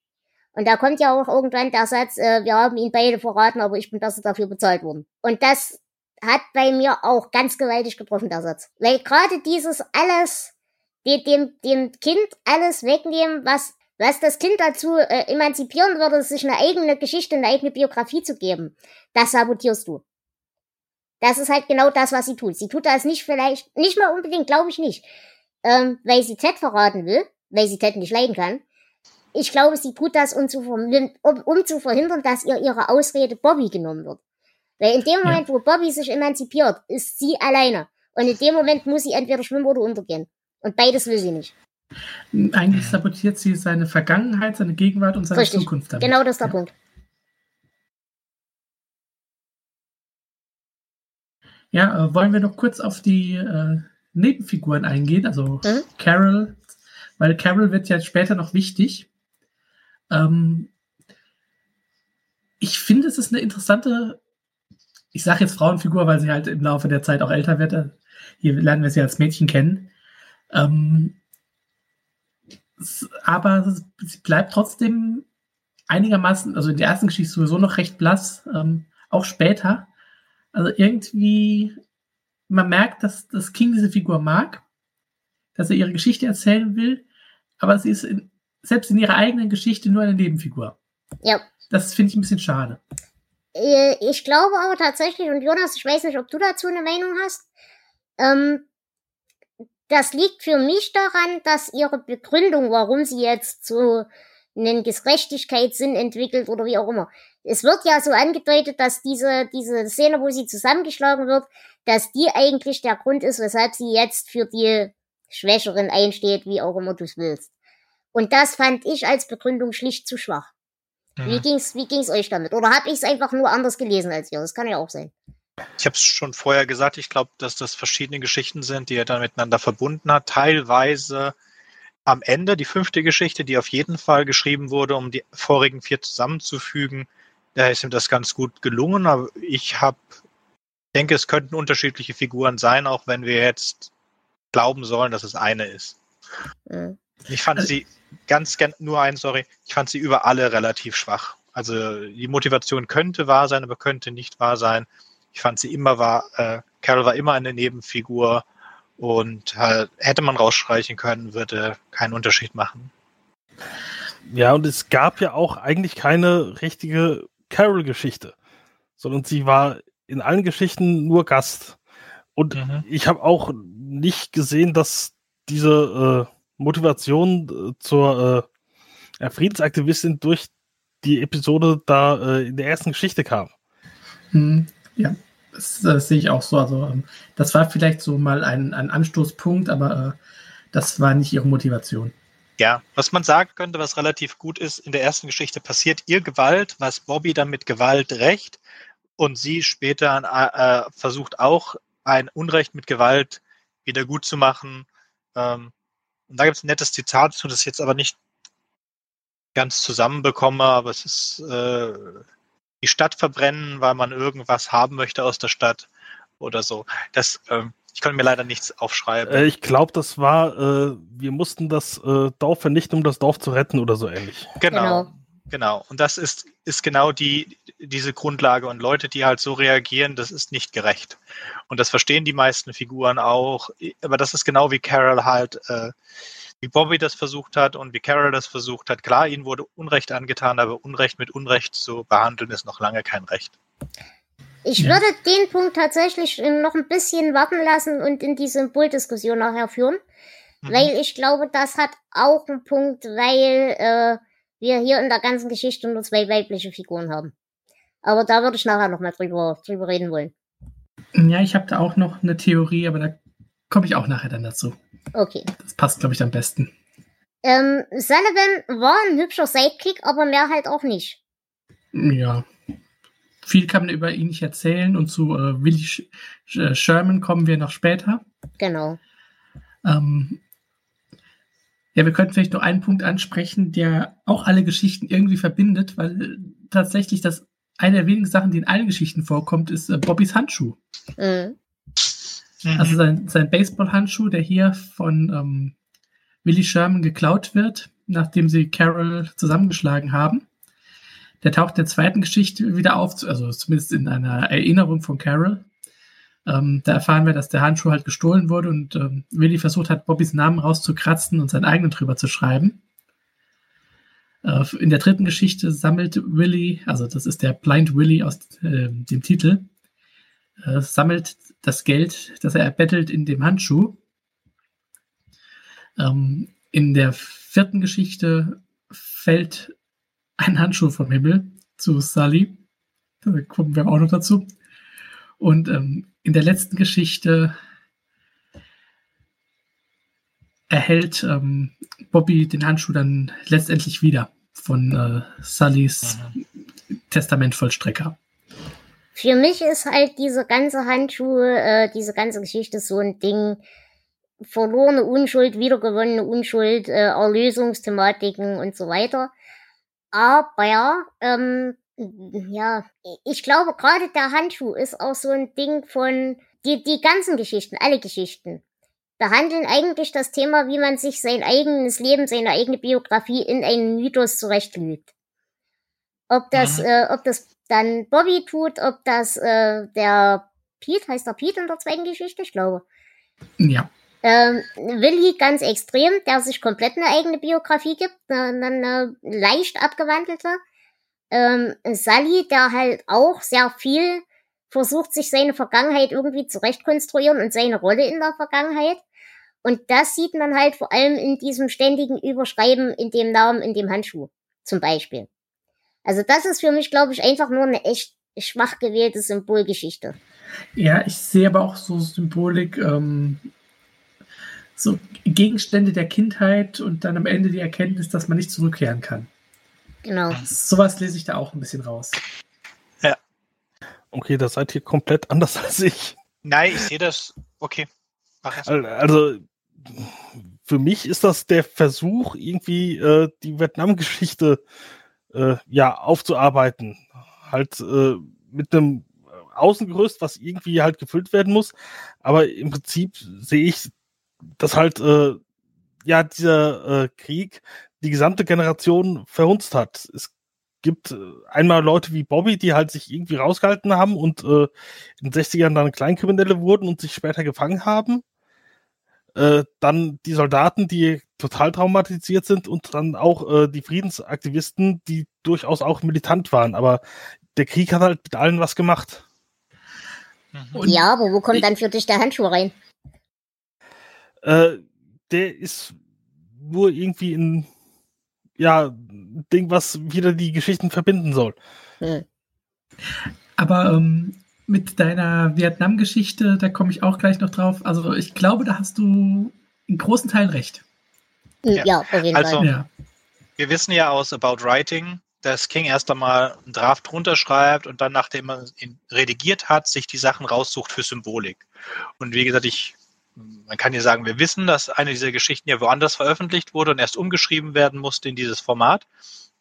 Und da kommt ja auch irgendwann der Satz, äh, wir haben ihn beide verraten, aber ich bin besser dafür bezahlt worden. Und das hat bei mir auch ganz gewaltig getroffen, der Satz. Weil gerade dieses alles, dem, dem Kind alles wegnehmen, was, was das Kind dazu äh, emanzipieren würde, sich eine eigene Geschichte, eine eigene Biografie zu geben, das sabotierst du. Das ist halt genau das, was sie tut. Sie tut das nicht vielleicht, nicht mal unbedingt, glaube ich nicht, ähm, weil sie Ted verraten will, weil sie Ted nicht leiden kann. Ich glaube, sie tut das, um zu, um, um zu verhindern, dass ihr ihre Ausrede Bobby genommen wird. Weil in dem Moment, ja. wo Bobby sich emanzipiert, ist sie alleine. Und in dem Moment muss sie entweder schwimmen oder untergehen. Und beides will sie nicht. Eigentlich sabotiert sie seine Vergangenheit, seine Gegenwart und seine Richtig. Zukunft damit. Genau das ist der ja. Punkt. Ja, äh, wollen wir noch kurz auf die äh, Nebenfiguren eingehen, also mhm. Carol, weil Carol wird ja später noch wichtig. Ähm, ich finde, es ist eine interessante ich sage jetzt Frauenfigur, weil sie halt im Laufe der Zeit auch älter wird. Hier lernen wir sie als Mädchen kennen. Ähm, aber sie bleibt trotzdem einigermaßen, also in der ersten Geschichte sowieso noch recht blass, ähm, auch später. Also irgendwie, man merkt, dass, dass King diese Figur mag, dass er ihre Geschichte erzählen will, aber sie ist in, selbst in ihrer eigenen Geschichte nur eine Nebenfigur. Ja. Das finde ich ein bisschen schade. Äh, ich glaube aber tatsächlich, und Jonas, ich weiß nicht, ob du dazu eine Meinung hast, ähm, das liegt für mich daran, dass ihre Begründung, warum sie jetzt so einen Gerechtigkeitssinn entwickelt oder wie auch immer. Es wird ja so angedeutet, dass diese, diese Szene, wo sie zusammengeschlagen wird, dass die eigentlich der Grund ist, weshalb sie jetzt für die Schwächeren einsteht, wie auch immer du es willst. Und das fand ich als Begründung schlicht zu schwach. Mhm. Wie ging's, wie ging's euch damit? Oder habe ich es einfach nur anders gelesen als ihr? Das kann ja auch sein. Ich habe es schon vorher gesagt, ich glaube, dass das verschiedene Geschichten sind, die er dann miteinander verbunden hat. Teilweise am Ende die fünfte Geschichte, die auf jeden Fall geschrieben wurde, um die vorigen vier zusammenzufügen. Da ist ihm das ganz gut gelungen, aber ich habe, denke, es könnten unterschiedliche Figuren sein, auch wenn wir jetzt glauben sollen, dass es eine ist. Mhm. Ich fand also, sie ganz, ganz, nur ein, sorry, ich fand sie über alle relativ schwach. Also die Motivation könnte wahr sein, aber könnte nicht wahr sein. Ich fand sie immer wahr, äh, Carol war immer eine Nebenfigur und halt, hätte man rausstreichen können, würde keinen Unterschied machen. Ja, und es gab ja auch eigentlich keine richtige Carol-Geschichte, sondern sie war in allen Geschichten nur Gast. Und mhm. ich habe auch nicht gesehen, dass diese äh, Motivation äh, zur äh, Friedensaktivistin durch die Episode da äh, in der ersten Geschichte kam. Hm, ja, das, das, sehe ich auch so. Also, ähm, das war vielleicht so mal ein, ein Anstoßpunkt, aber äh, das war nicht ihre Motivation. Ja, was man sagen könnte, was relativ gut ist, in der ersten Geschichte passiert ihr Gewalt, was Bobby dann mit Gewalt rächt und sie später äh, versucht auch ein Unrecht mit Gewalt wieder gut zu machen. Ähm, und da gibt es ein nettes Zitat zu, das ich jetzt aber nicht ganz zusammenbekomme, aber es ist äh, die Stadt verbrennen, weil man irgendwas haben möchte aus der Stadt oder so. Das, äh, ich konnte mir leider nichts aufschreiben. Äh, ich glaube, das war, äh, wir mussten das äh, Dorf vernichten, um das Dorf zu retten oder so ähnlich. Genau. genau. Genau. Und das ist, ist genau die, diese Grundlage. Und Leute, die halt so reagieren, das ist nicht gerecht. Und das verstehen die meisten Figuren auch. Aber das ist genau wie Carol halt, äh, wie Bobby das versucht hat und wie Carol das versucht hat. Klar, ihnen wurde Unrecht angetan, aber Unrecht mit Unrecht zu behandeln ist noch lange kein Recht. Ich würde den Punkt tatsächlich noch ein bisschen warten lassen und in die Symboldiskussion nachher führen. Mhm. Weil ich glaube, das hat auch einen Punkt, weil äh, wir hier in der ganzen Geschichte nur zwei weibliche Figuren haben. Aber da würde ich nachher noch mal drüber, drüber reden wollen. Ja, ich habe da auch noch eine Theorie, aber da komme ich auch nachher dann dazu. Okay. Das passt, glaube ich, am besten. Ähm, Sullivan war ein hübscher Sidekick, aber mehr halt auch nicht. Ja. Viel kann man über ihn nicht erzählen und zu äh, Willy Sh Sherman kommen wir noch später. Genau. Ähm, ja, wir könnten vielleicht noch einen Punkt ansprechen, der auch alle Geschichten irgendwie verbindet, weil tatsächlich das eine der wenigen Sachen, die in allen Geschichten vorkommt, ist äh, Bobbys Handschuh. Mhm. Also sein, sein Baseball-Handschuh, der hier von ähm, Willie Sherman geklaut wird, nachdem sie Carol zusammengeschlagen haben. Der taucht in der zweiten Geschichte wieder auf, also zumindest in einer Erinnerung von Carol. Ähm, da erfahren wir, dass der Handschuh halt gestohlen wurde und ähm, Willy versucht hat, Bobbys Namen rauszukratzen und seinen eigenen drüber zu schreiben. Äh, in der dritten Geschichte sammelt Willy, also das ist der Blind Willy aus äh, dem Titel, äh, sammelt das Geld, das er erbettelt in dem Handschuh. Ähm, in der vierten Geschichte fällt ein Handschuh vom Himmel zu Sully. Da kommen wir auch noch dazu. Und ähm, in der letzten Geschichte erhält ähm, Bobby den Handschuh dann letztendlich wieder von äh, Sullys mhm. Testamentvollstrecker. Für mich ist halt diese ganze Handschuhe, äh, diese ganze Geschichte so ein Ding, verlorene Unschuld, wiedergewonnene Unschuld, äh, Erlösungsthematiken und so weiter. Aber ähm, ja, ich glaube, gerade der Handschuh ist auch so ein Ding von die, die ganzen Geschichten, alle Geschichten behandeln eigentlich das Thema, wie man sich sein eigenes Leben, seine eigene Biografie in einen Mythos zurechtlügt. Ob das, mhm. äh, ob das dann Bobby tut, ob das äh, der Pete, heißt der Pete in der zweiten Geschichte, ich glaube. Ja. Ähm, Willi ganz extrem, der sich komplett eine eigene Biografie gibt, eine, eine leicht abgewandelte ähm, Sally, der halt auch sehr viel versucht, sich seine Vergangenheit irgendwie zurechtkonstruieren und seine Rolle in der Vergangenheit. Und das sieht man halt vor allem in diesem ständigen Überschreiben in dem Namen, in dem Handschuh, zum Beispiel. Also das ist für mich, glaube ich, einfach nur eine echt schwach gewählte Symbolgeschichte. Ja, ich sehe aber auch so Symbolik, ähm, so Gegenstände der Kindheit und dann am Ende die Erkenntnis, dass man nicht zurückkehren kann. Genau. Sowas lese ich da auch ein bisschen raus. Ja. Okay, da seid ihr komplett anders als ich. Nein, ich sehe das. Okay. Also, für mich ist das der Versuch, irgendwie äh, die Vietnam-Geschichte äh, ja aufzuarbeiten. Halt äh, mit einem Außengerüst, was irgendwie halt gefüllt werden muss. Aber im Prinzip sehe ich, dass halt äh, ja dieser äh, Krieg die gesamte Generation verhunzt hat. Es gibt äh, einmal Leute wie Bobby, die halt sich irgendwie rausgehalten haben und äh, in den 60ern dann Kleinkriminelle wurden und sich später gefangen haben. Äh, dann die Soldaten, die total traumatisiert sind und dann auch äh, die Friedensaktivisten, die durchaus auch militant waren. Aber der Krieg hat halt mit allen was gemacht. Und ja, aber wo kommt dann für dich der Handschuh rein? Äh, der ist nur irgendwie ein ja, Ding, was wieder die Geschichten verbinden soll. Hm. Aber ähm, mit deiner Vietnam-Geschichte, da komme ich auch gleich noch drauf. Also ich glaube, da hast du in großen Teilen recht. Ja, ja auf jeden also, Fall. Ja. Wir wissen ja aus About Writing, dass King erst einmal einen Draft runterschreibt und dann, nachdem er ihn redigiert hat, sich die Sachen raussucht für Symbolik. Und wie gesagt, ich, man kann ja sagen, wir wissen, dass eine dieser Geschichten ja woanders veröffentlicht wurde und erst umgeschrieben werden musste in dieses Format.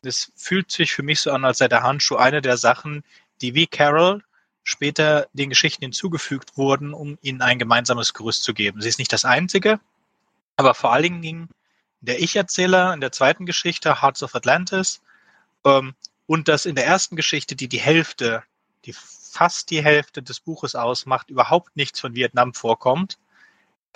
Es fühlt sich für mich so an, als sei der Handschuh eine der Sachen, die wie Carol später den Geschichten hinzugefügt wurden, um ihnen ein gemeinsames Gerüst zu geben. Sie ist nicht das einzige, aber vor allen Dingen der Ich-Erzähler in der zweiten Geschichte, Hearts of Atlantis, ähm, und dass in der ersten Geschichte, die die Hälfte, die fast die Hälfte des Buches ausmacht, überhaupt nichts von Vietnam vorkommt,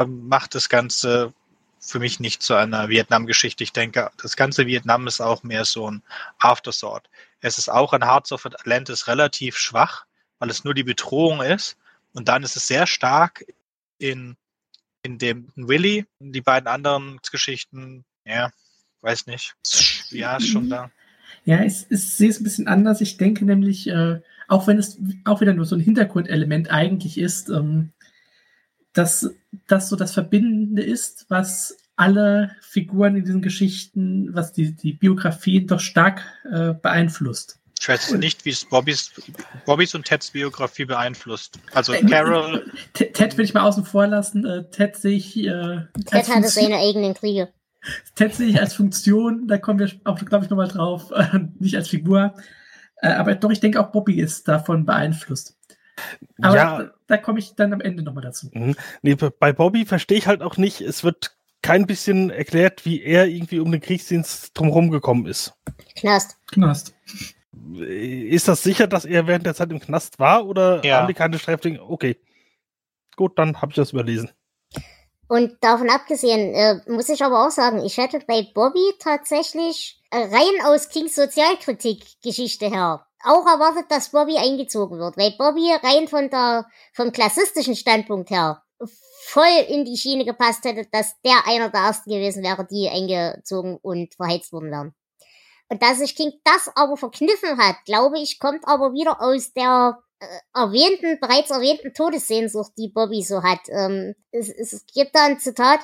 macht das Ganze für mich nicht zu einer Vietnam-Geschichte. Ich denke, das ganze Vietnam ist auch mehr so ein Aftersort. Es ist auch an Hearts of Atlantis relativ schwach, weil es nur die Bedrohung ist. Und dann ist es sehr stark in, in dem Willy. Die beiden anderen Geschichten, ja, weiß nicht. Ja, ist schon da. Ja, ich, ich sehe es ein bisschen anders. Ich denke nämlich, äh, auch wenn es auch wieder nur so ein Hintergrundelement eigentlich ist, ähm, dass das so das Verbindende ist, was alle Figuren in diesen Geschichten, was die, die Biografien doch stark äh, beeinflusst. Ich weiß nicht, wie es Bobbys, Bobbys und Teds Biografie beeinflusst. Also äh, Carol. Ted will ich mal außen vor lassen. Äh, Ted sehe ich. Äh, Ted hatte seine eigenen Kriege. Ted sehe ich als Funktion, da kommen wir auch, glaube ich, nochmal drauf, äh, nicht als Figur. Äh, aber doch, ich denke auch Bobby ist davon beeinflusst. Aber ja. da, da komme ich dann am Ende nochmal dazu. Mhm. Nee, bei Bobby verstehe ich halt auch nicht, es wird kein bisschen erklärt, wie er irgendwie um den Kriegsdienst drumherum gekommen ist. Knast. Knast. Ist das sicher, dass er während der Zeit im Knast war oder ja. haben die keine Sträflinge? Okay. Gut, dann habe ich das überlesen. Und davon abgesehen, äh, muss ich aber auch sagen, ich hätte bei Bobby tatsächlich rein aus Kings Sozialkritik-Geschichte her auch erwartet, dass Bobby eingezogen wird, weil Bobby rein von der, vom klassistischen Standpunkt her voll in die Schiene gepasst hätte, dass der einer der ersten gewesen wäre, die eingezogen und verheizt worden wären. Und dass sich King das aber verkniffen hat, glaube ich, kommt aber wieder aus der äh, erwähnten, bereits erwähnten Todessehnsucht, die Bobby so hat. Ähm, es, es gibt da ein Zitat,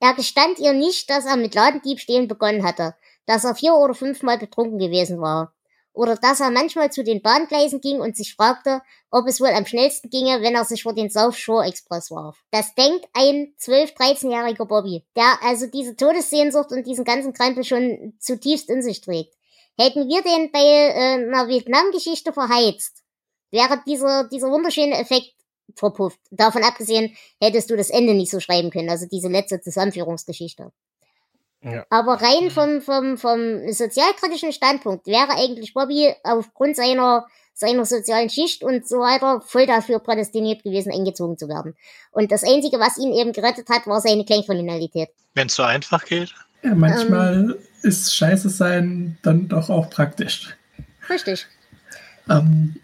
er gestand ihr nicht, dass er mit Ladendiebstählen begonnen hatte, dass er vier oder fünfmal betrunken gewesen war. Oder dass er manchmal zu den Bahngleisen ging und sich fragte, ob es wohl am schnellsten ginge, wenn er sich vor den South Shore Express warf. Das denkt ein 12-, 13-jähriger Bobby, der also diese Todessehnsucht und diesen ganzen Krempel schon zutiefst in sich trägt. Hätten wir den bei äh, einer Vietnam-Geschichte verheizt, wäre dieser, dieser wunderschöne Effekt verpufft. Davon abgesehen hättest du das Ende nicht so schreiben können, also diese letzte Zusammenführungsgeschichte. Ja. Aber rein vom, vom, vom sozialkritischen Standpunkt wäre eigentlich Bobby aufgrund seiner, seiner sozialen Schicht und so weiter voll dafür prädestiniert gewesen, eingezogen zu werden. Und das Einzige, was ihn eben gerettet hat, war seine Kleinkriminalität. Wenn es so einfach geht? Ja, manchmal ähm, ist Scheiße sein dann doch auch praktisch. Richtig. Ähm,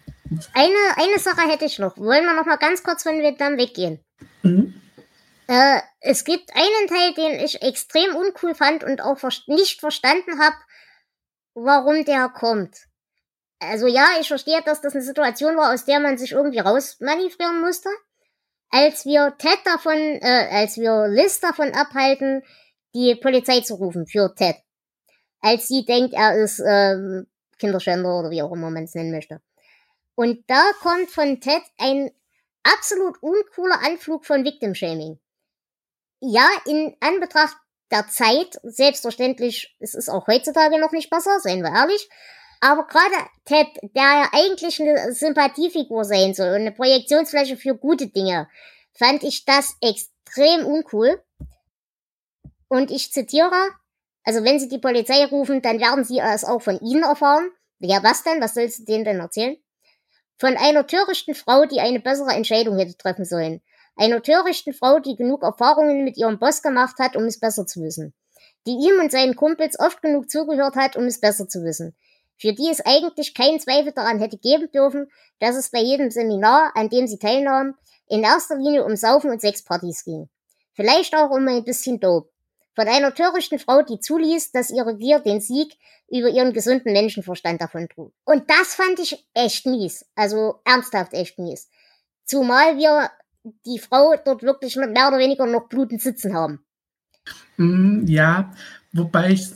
eine, eine Sache hätte ich noch. Wollen wir noch mal ganz kurz von Vietnam weggehen? Mhm. Äh, es gibt einen Teil, den ich extrem uncool fand und auch nicht verstanden habe, warum der kommt. Also ja, ich verstehe, dass das eine Situation war, aus der man sich irgendwie rausmanövrieren musste. Als wir Ted davon, äh, als wir Liz davon abhalten, die Polizei zu rufen für Ted. als sie denkt, er ist ähm, Kinderschänder oder wie auch immer man es nennen möchte. Und da kommt von Ted ein absolut uncooler Anflug von Victim Shaming. Ja, in Anbetracht der Zeit, selbstverständlich, es ist auch heutzutage noch nicht besser, seien wir ehrlich, aber gerade Ted, der ja eigentlich eine Sympathiefigur sein soll und eine Projektionsfläche für gute Dinge, fand ich das extrem uncool. Und ich zitiere, also wenn Sie die Polizei rufen, dann werden Sie es auch von Ihnen erfahren. Ja, was denn? Was sollst du denen denn erzählen? Von einer törichten Frau, die eine bessere Entscheidung hätte treffen sollen. Einer törichten Frau, die genug Erfahrungen mit ihrem Boss gemacht hat, um es besser zu wissen. Die ihm und seinen Kumpels oft genug zugehört hat, um es besser zu wissen. Für die es eigentlich keinen Zweifel daran hätte geben dürfen, dass es bei jedem Seminar, an dem sie teilnahm, in erster Linie um Saufen und Sexpartys ging. Vielleicht auch um ein bisschen Dope. Von einer törichten Frau, die zuließ, dass ihre Gier den Sieg über ihren gesunden Menschenverstand davon trug. Und das fand ich echt mies. Also ernsthaft echt mies. Zumal wir die Frau dort wirklich mehr oder weniger noch blutend sitzen haben. Mm, ja, wobei ich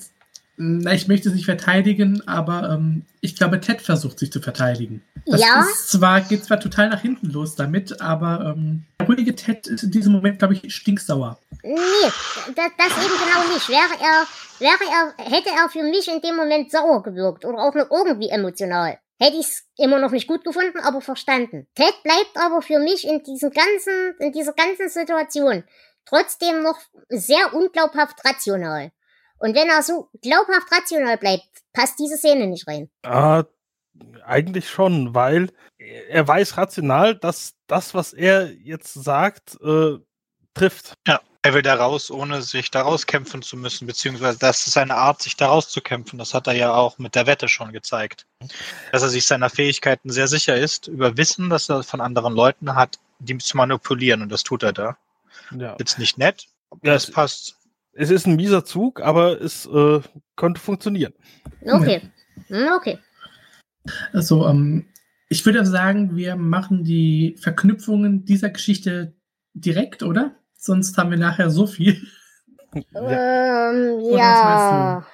na, ich möchte es nicht verteidigen, aber ähm, ich glaube, Ted versucht sich zu verteidigen. Das ja. Ist zwar, geht zwar total nach hinten los damit, aber ähm, der ruhige Ted ist in diesem Moment, glaube ich, stinksauer. Nee, das, das eben genau nicht. Wäre er, wäre er, hätte er für mich in dem Moment sauer gewirkt oder auch nur irgendwie emotional. Hätte ich es immer noch nicht gut gefunden, aber verstanden. Ted bleibt aber für mich in diesem ganzen, in dieser ganzen Situation trotzdem noch sehr unglaubhaft rational. Und wenn er so glaubhaft rational bleibt, passt diese Szene nicht rein. Ah, eigentlich schon, weil er weiß rational, dass das, was er jetzt sagt, äh, trifft. Ja, er will da raus, ohne sich da rauskämpfen zu müssen, beziehungsweise das ist seine Art, sich da rauszukämpfen. Das hat er ja auch mit der Wette schon gezeigt. Dass er sich seiner Fähigkeiten sehr sicher ist, über Wissen, das er von anderen Leuten hat, die zu manipulieren. Und das tut er da. Ja. Jetzt nicht nett, ja, das passt es ist ein mieser Zug, aber es äh, könnte funktionieren. Okay. Hm, okay. Also, ähm, ich würde sagen, wir machen die Verknüpfungen dieser Geschichte direkt, oder? Sonst haben wir nachher so viel. Ja. Ähm, ja.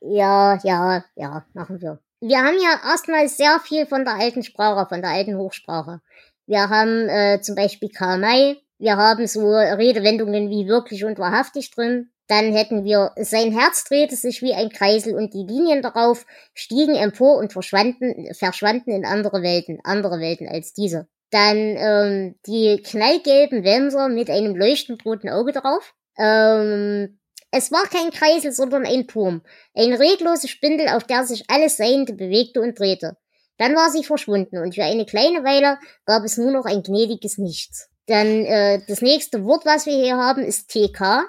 Ja, ja, ja, machen wir. Wir haben ja erstmal sehr viel von der alten Sprache, von der alten Hochsprache. Wir haben äh, zum Beispiel Karl May, wir haben so Redewendungen wie wirklich und wahrhaftig drin. Dann hätten wir, sein Herz drehte sich wie ein Kreisel und die Linien darauf stiegen empor und verschwanden, verschwanden in andere Welten, andere Welten als diese. Dann ähm, die knallgelben Wämser mit einem leuchtend roten Auge drauf. Ähm, es war kein Kreisel, sondern ein Turm. Eine reglose Spindel, auf der sich alles Seiende bewegte und drehte. Dann war sie verschwunden und für eine kleine Weile gab es nur noch ein gnädiges Nichts. Dann äh, das nächste Wort, was wir hier haben, ist TK.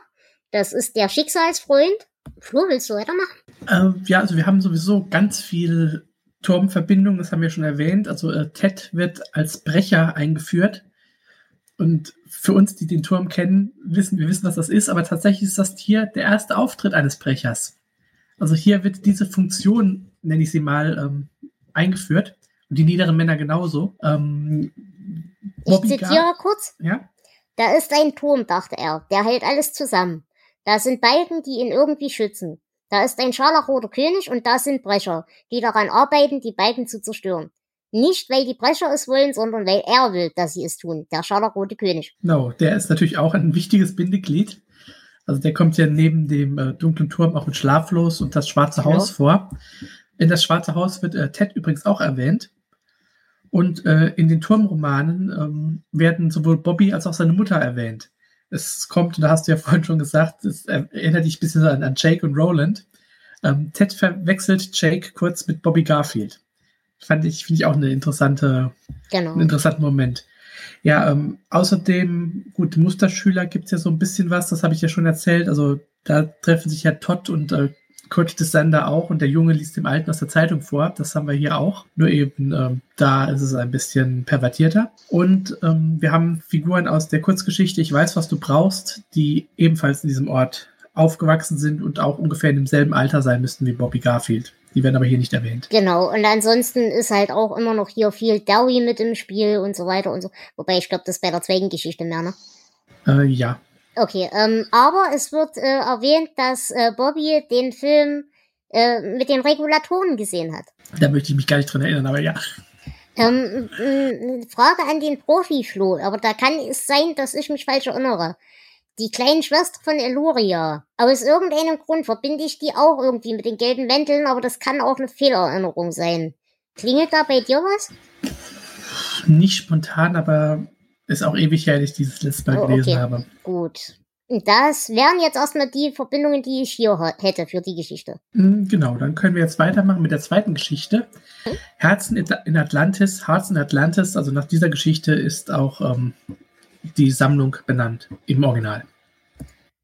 Das ist der Schicksalsfreund. Flo, willst du weitermachen? Äh, ja, also wir haben sowieso ganz viel Turmverbindungen, das haben wir schon erwähnt. Also äh, Ted wird als Brecher eingeführt. Und für uns, die den Turm kennen, wissen, wir wissen, was das ist, aber tatsächlich ist das hier der erste Auftritt eines Brechers. Also hier wird diese Funktion, nenne ich sie mal, ähm, eingeführt. Und die niederen Männer genauso. Ähm, ich zitiere kurz. Ja? Da ist ein Turm, dachte er, der hält alles zusammen. Da sind Balken, die ihn irgendwie schützen. Da ist ein scharlachroter König und da sind Brecher, die daran arbeiten, die Balken zu zerstören. Nicht, weil die Brecher es wollen, sondern weil er will, dass sie es tun, der scharlachrote König. Genau, der ist natürlich auch ein wichtiges Bindeglied. Also der kommt ja neben dem äh, dunklen Turm auch mit Schlaflos und das Schwarze genau. Haus vor. In das Schwarze Haus wird äh, Ted übrigens auch erwähnt. Und äh, in den Turmromanen ähm, werden sowohl Bobby als auch seine Mutter erwähnt. Es kommt, da hast du ja vorhin schon gesagt, es erinnert dich ein bisschen an, an Jake und Roland. Ähm, Ted verwechselt Jake kurz mit Bobby Garfield. Fand ich, finde ich auch eine interessante, genau. einen interessanten Moment. Ja, ähm, außerdem, gut, Musterschüler gibt es ja so ein bisschen was, das habe ich ja schon erzählt. Also da treffen sich ja Todd und äh, Kurt Sander auch und der Junge liest dem Alten aus der Zeitung vor. Das haben wir hier auch. Nur eben, ähm, da ist es ein bisschen pervertierter. Und ähm, wir haben Figuren aus der Kurzgeschichte Ich weiß, was du brauchst, die ebenfalls in diesem Ort aufgewachsen sind und auch ungefähr in demselben Alter sein müssten wie Bobby Garfield. Die werden aber hier nicht erwähnt. Genau, und ansonsten ist halt auch immer noch hier viel Dowie mit im Spiel und so weiter und so. Wobei ich glaube, das ist bei der zweiten Geschichte mehr, ne? Äh, ja. Okay, ähm, aber es wird äh, erwähnt, dass äh, Bobby den Film äh, mit den Regulatoren gesehen hat. Da möchte ich mich gar nicht dran erinnern, aber ja. Ähm, Frage an den Profi Flo, aber da kann es sein, dass ich mich falsch erinnere. Die kleine Schwester von Eluria. Aus irgendeinem Grund verbinde ich die auch irgendwie mit den gelben Mänteln, aber das kann auch eine Fehlerinnerung sein. Klingelt da bei dir was? Nicht spontan, aber ist auch ewig her, dass ich dieses letzte Mal oh, gelesen habe. Gut. Das wären jetzt erstmal die Verbindungen, die ich hier hätte für die Geschichte. Hm, genau, dann können wir jetzt weitermachen mit der zweiten Geschichte. Hm? Herzen in Atlantis, Hearts in Atlantis, also nach dieser Geschichte ist auch ähm, die Sammlung benannt im Original.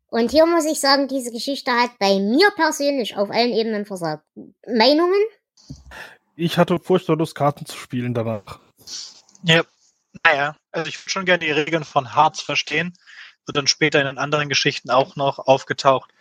Und hier muss ich sagen, diese Geschichte hat bei mir persönlich auf allen Ebenen versagt. Meinungen? Ich hatte furchtbar Lust, Karten zu spielen danach. Ja, naja, also ich würde schon gerne die Regeln von Hearts verstehen wird dann später in den anderen Geschichten auch noch aufgetaucht.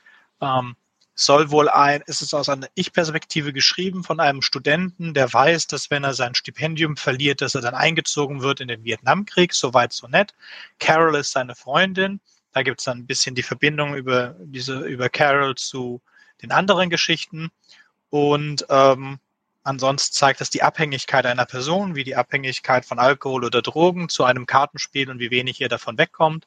Ähm, soll wohl ein, ist es aus einer Ich-Perspektive geschrieben von einem Studenten, der weiß, dass wenn er sein Stipendium verliert, dass er dann eingezogen wird in den Vietnamkrieg. Soweit so nett. Carol ist seine Freundin. Da gibt es dann ein bisschen die Verbindung über diese über Carol zu den anderen Geschichten. Und ähm, ansonsten zeigt es die Abhängigkeit einer Person, wie die Abhängigkeit von Alkohol oder Drogen zu einem Kartenspiel und wie wenig ihr davon wegkommt.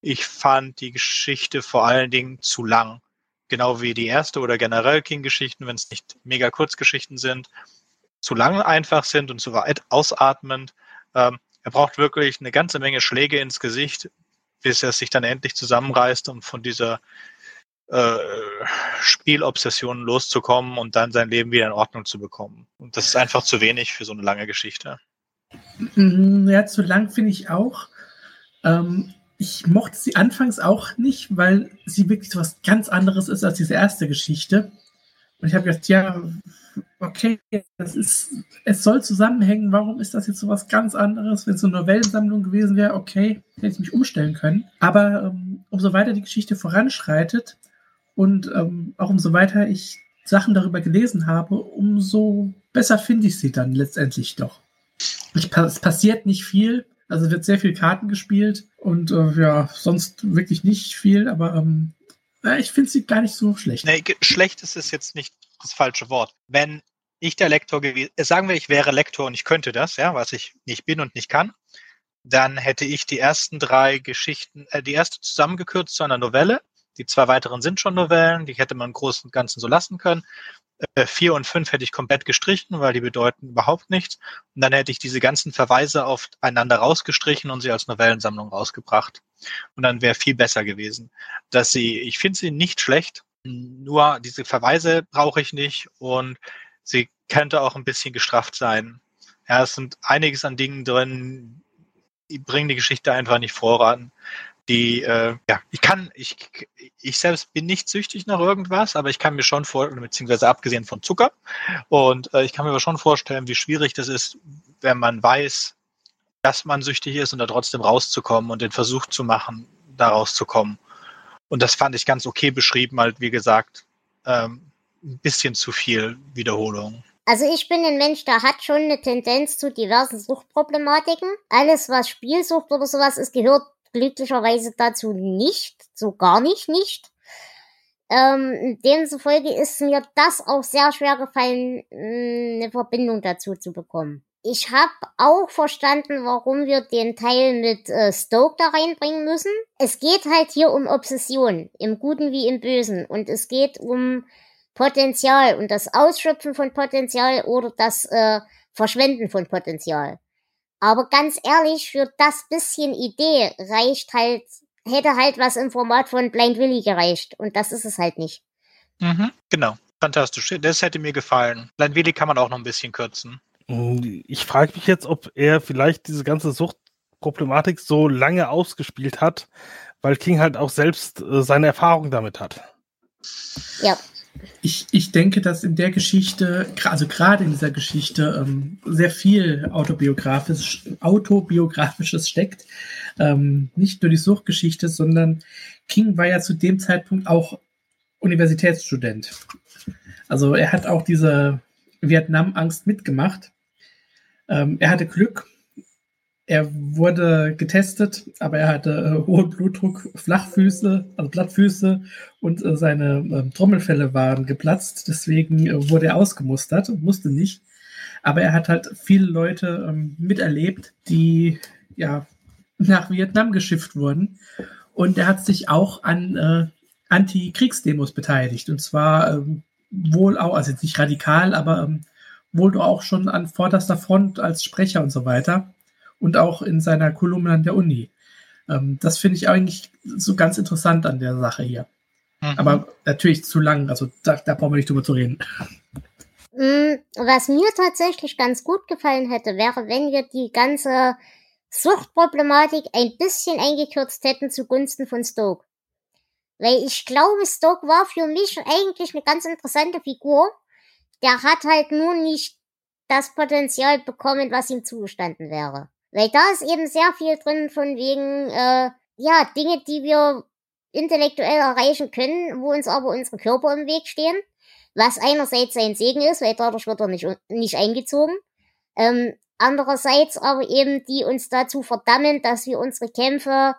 Ich fand die Geschichte vor allen Dingen zu lang. Genau wie die erste oder generell King-Geschichten, wenn es nicht mega Kurzgeschichten sind, zu lang einfach sind und zu weit ausatmend. Ähm, er braucht wirklich eine ganze Menge Schläge ins Gesicht, bis er sich dann endlich zusammenreißt, um von dieser äh, Spielobsession loszukommen und dann sein Leben wieder in Ordnung zu bekommen. Und das ist einfach zu wenig für so eine lange Geschichte. Mhm, ja, zu lang finde ich auch. Ähm, ich mochte sie anfangs auch nicht, weil sie wirklich so was ganz anderes ist als diese erste Geschichte. Und ich habe gedacht, ja, okay, das ist, es soll zusammenhängen. Warum ist das jetzt so was ganz anderes? Wenn es so eine Novellensammlung gewesen wäre, okay, hätte ich mich umstellen können. Aber ähm, umso weiter die Geschichte voranschreitet und ähm, auch umso weiter ich Sachen darüber gelesen habe, umso besser finde ich sie dann letztendlich doch. Ich, es passiert nicht viel, also wird sehr viel Karten gespielt und äh, ja, sonst wirklich nicht viel, aber ähm, ich finde sie gar nicht so schlecht. Nee, schlecht ist es jetzt nicht das falsche Wort. Wenn ich der Lektor gewesen, äh, sagen wir, ich wäre Lektor und ich könnte das, ja, was ich nicht bin und nicht kann, dann hätte ich die ersten drei Geschichten, äh, die erste zusammengekürzt zu einer Novelle. Die zwei weiteren sind schon Novellen, die hätte man im Großen und Ganzen so lassen können. Äh, vier und fünf hätte ich komplett gestrichen, weil die bedeuten überhaupt nichts. Und dann hätte ich diese ganzen Verweise aufeinander rausgestrichen und sie als Novellensammlung rausgebracht. Und dann wäre viel besser gewesen. Dass sie, ich finde sie nicht schlecht, nur diese Verweise brauche ich nicht und sie könnte auch ein bisschen gestrafft sein. Ja, es sind einiges an Dingen drin, die bringen die Geschichte einfach nicht voran die, äh, ja, ich kann, ich, ich selbst bin nicht süchtig nach irgendwas, aber ich kann mir schon vor, beziehungsweise abgesehen von Zucker, und äh, ich kann mir aber schon vorstellen, wie schwierig das ist, wenn man weiß, dass man süchtig ist und da trotzdem rauszukommen und den Versuch zu machen, da rauszukommen. Und das fand ich ganz okay beschrieben, halt, wie gesagt, ähm, ein bisschen zu viel Wiederholung. Also ich bin ein Mensch, der hat schon eine Tendenz zu diversen Suchtproblematiken. Alles, was Spielsucht oder sowas ist, gehört glücklicherweise dazu nicht, so gar nicht nicht. Ähm, demzufolge ist mir das auch sehr schwer gefallen, eine Verbindung dazu zu bekommen. Ich habe auch verstanden, warum wir den Teil mit äh, Stoke da reinbringen müssen. Es geht halt hier um Obsession, im Guten wie im Bösen. Und es geht um Potenzial und das Ausschöpfen von Potenzial oder das äh, Verschwenden von Potenzial. Aber ganz ehrlich, für das bisschen Idee reicht halt, hätte halt was im Format von Blind Willy gereicht. Und das ist es halt nicht. Mhm, genau. Fantastisch. Das hätte mir gefallen. Blind Willy kann man auch noch ein bisschen kürzen. Ich frage mich jetzt, ob er vielleicht diese ganze Suchtproblematik so lange ausgespielt hat, weil King halt auch selbst äh, seine Erfahrung damit hat. Ja. Ich, ich denke, dass in der Geschichte, also gerade in dieser Geschichte, ähm, sehr viel autobiografisch, autobiografisches steckt. Ähm, nicht nur die Suchtgeschichte, sondern King war ja zu dem Zeitpunkt auch Universitätsstudent. Also er hat auch diese Vietnam-Angst mitgemacht. Ähm, er hatte Glück, er wurde getestet, aber er hatte äh, hohen Blutdruck, Flachfüße, also Blattfüße und äh, seine äh, Trommelfälle waren geplatzt. Deswegen äh, wurde er ausgemustert und musste nicht. Aber er hat halt viele Leute ähm, miterlebt, die ja nach Vietnam geschifft wurden. Und er hat sich auch an äh, Anti-Kriegsdemos beteiligt. Und zwar ähm, wohl auch, also jetzt nicht radikal, aber ähm, wohl auch schon an vorderster Front als Sprecher und so weiter und auch in seiner Kolumne an der Uni. Ähm, das finde ich eigentlich so ganz interessant an der Sache hier. Mhm. Aber natürlich zu lang, also da, da brauchen wir nicht drüber zu reden. Mm, was mir tatsächlich ganz gut gefallen hätte, wäre, wenn wir die ganze Suchtproblematik ein bisschen eingekürzt hätten zugunsten von Stoke. Weil ich glaube, Stoke war für mich eigentlich eine ganz interessante Figur. Der hat halt nur nicht das Potenzial bekommen, was ihm zugestanden wäre. Weil da ist eben sehr viel drin von wegen, äh, ja, Dinge, die wir intellektuell erreichen können, wo uns aber unsere Körper im Weg stehen. Was einerseits sein Segen ist, weil dadurch wird er nicht, nicht eingezogen. Ähm, andererseits aber eben, die uns dazu verdammen, dass wir unsere Kämpfe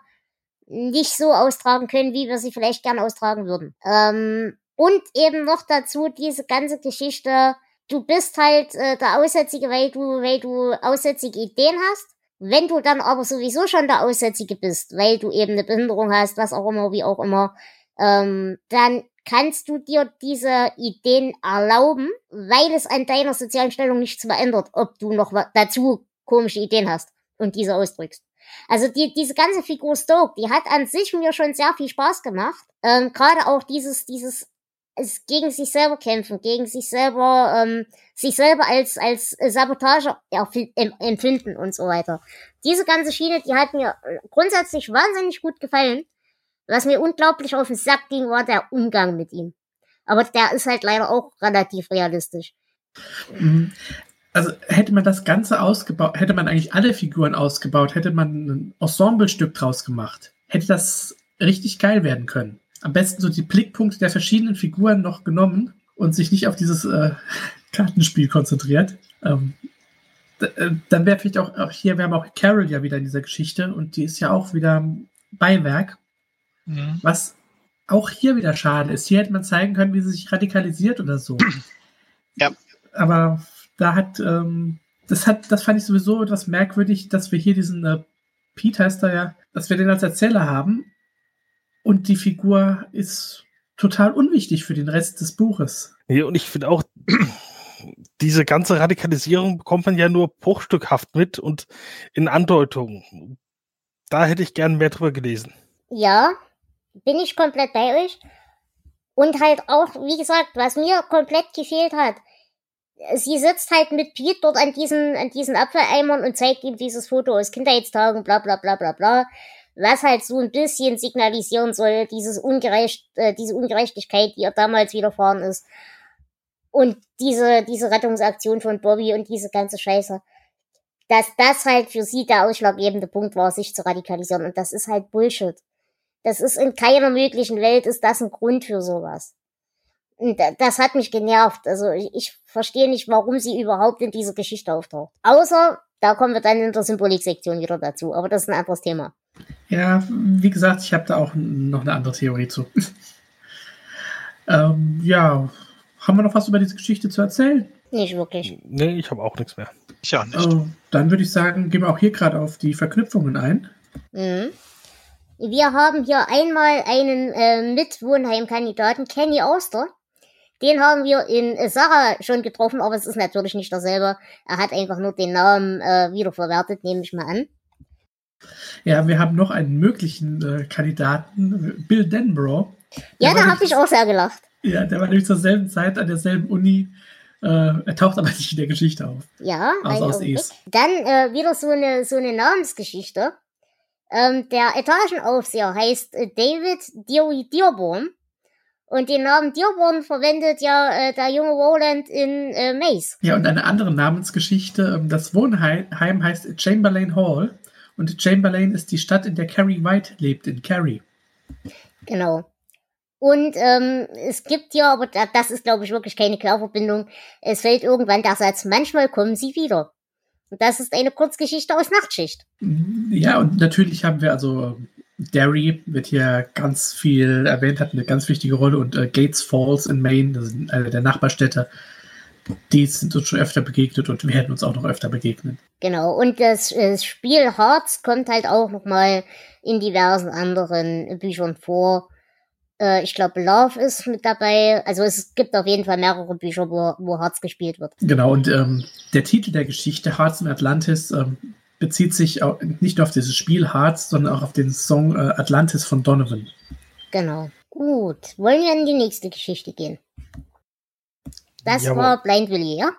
nicht so austragen können, wie wir sie vielleicht gern austragen würden. Ähm, und eben noch dazu diese ganze Geschichte, du bist halt äh, der Aussätzige, weil du, weil du aussätzige Ideen hast. Wenn du dann aber sowieso schon der Aussätzige bist, weil du eben eine Behinderung hast, was auch immer, wie auch immer, ähm, dann kannst du dir diese Ideen erlauben, weil es an deiner sozialen Stellung nichts verändert, ob du noch dazu komische Ideen hast und diese ausdrückst. Also die, diese ganze Figur Stoke, die hat an sich mir schon sehr viel Spaß gemacht. Ähm, Gerade auch dieses, dieses es gegen sich selber kämpfen, gegen sich selber, ähm, sich selber als, als Sabotage empfinden und so weiter. Diese ganze Schiene, die hat mir grundsätzlich wahnsinnig gut gefallen. Was mir unglaublich auf den Sack ging, war der Umgang mit ihm. Aber der ist halt leider auch relativ realistisch. Mhm. Also hätte man das Ganze ausgebaut, hätte man eigentlich alle Figuren ausgebaut, hätte man ein Ensemblestück draus gemacht, hätte das richtig geil werden können am besten so die Blickpunkte der verschiedenen Figuren noch genommen und sich nicht auf dieses äh, Kartenspiel konzentriert. Ähm, äh, dann wäre vielleicht auch, auch, hier, wir haben auch Carol ja wieder in dieser Geschichte und die ist ja auch wieder Beiwerk. Mhm. Was auch hier wieder schade ist. Hier hätte man zeigen können, wie sie sich radikalisiert oder so. Ja. Aber da hat, ähm, das hat, das fand ich sowieso etwas merkwürdig, dass wir hier diesen äh, Pete heißt er ja, dass wir den als Erzähler haben und die Figur ist total unwichtig für den Rest des Buches. Nee, und ich finde auch, diese ganze Radikalisierung bekommt man ja nur bruchstückhaft mit und in Andeutungen. Da hätte ich gern mehr drüber gelesen. Ja, bin ich komplett bei euch. Und halt auch, wie gesagt, was mir komplett gefehlt hat, sie sitzt halt mit Pete dort an diesen, an diesen Apfeleimern und zeigt ihm dieses Foto aus Kindheitstagen, bla bla bla bla bla was halt so ein bisschen signalisieren soll, dieses Ungerecht, äh, diese Ungerechtigkeit, die ihr damals widerfahren ist. Und diese, diese Rettungsaktion von Bobby und diese ganze Scheiße. Dass das halt für sie der ausschlaggebende Punkt war, sich zu radikalisieren. Und das ist halt Bullshit. Das ist in keiner möglichen Welt ist das ein Grund für sowas. Und das hat mich genervt. Also ich, verstehe nicht, warum sie überhaupt in dieser Geschichte auftaucht. Außer, da kommen wir dann in der Symboliksektion wieder dazu. Aber das ist ein anderes Thema. Ja, wie gesagt, ich habe da auch noch eine andere Theorie zu. ähm, ja, haben wir noch was über diese Geschichte zu erzählen? Nicht wirklich. Nee, ich habe auch nichts mehr. Ich auch nicht. Äh, dann würde ich sagen, gehen wir auch hier gerade auf die Verknüpfungen ein. Mhm. Wir haben hier einmal einen äh, Mitwohnheimkandidaten, Kenny Auster. Den haben wir in Sarah schon getroffen, aber es ist natürlich nicht derselbe. Er hat einfach nur den Namen äh, wiederverwertet, nehme ich mal an. Ja, wir haben noch einen möglichen äh, Kandidaten, Bill Denborough. Ja, da habe ich auch sehr gelacht. Ja, der war nämlich zur selben Zeit an derselben Uni. Äh, er taucht aber nicht in der Geschichte auf. Ja, also aus Augenblick. Dann äh, wieder so eine, so eine Namensgeschichte. Ähm, der Etagenaufseher heißt äh, David Dewey Dearborn. Und den Namen Dearborn verwendet ja äh, der junge Roland in äh, Maze. Ja, und eine andere Namensgeschichte. Ähm, das Wohnheim heißt Chamberlain Hall. Und Chamberlain ist die Stadt, in der Carrie White lebt, in Carrie. Genau. Und ähm, es gibt ja, aber das ist, glaube ich, wirklich keine Querverbindung. Es fällt irgendwann der Satz, manchmal kommen sie wieder. Das ist eine Kurzgeschichte aus Nachtschicht. Ja, und natürlich haben wir also Derry wird hier ganz viel erwähnt, hat eine ganz wichtige Rolle und äh, Gates Falls in Maine, das sind eine der Nachbarstädte, die sind uns schon öfter begegnet und werden uns auch noch öfter begegnen. Genau, und das, das Spiel Hearts kommt halt auch nochmal in diversen anderen Büchern vor. Äh, ich glaube, Love ist mit dabei. Also es gibt auf jeden Fall mehrere Bücher, wo, wo Hearts gespielt wird. Genau, und ähm, der Titel der Geschichte, Hearts in Atlantis, ähm, bezieht sich nicht nur auf dieses Spiel Hearts, sondern auch auf den Song äh, Atlantis von Donovan. Genau. Gut. Wollen wir in die nächste Geschichte gehen? Das Jawohl. war Blind Willy, ja?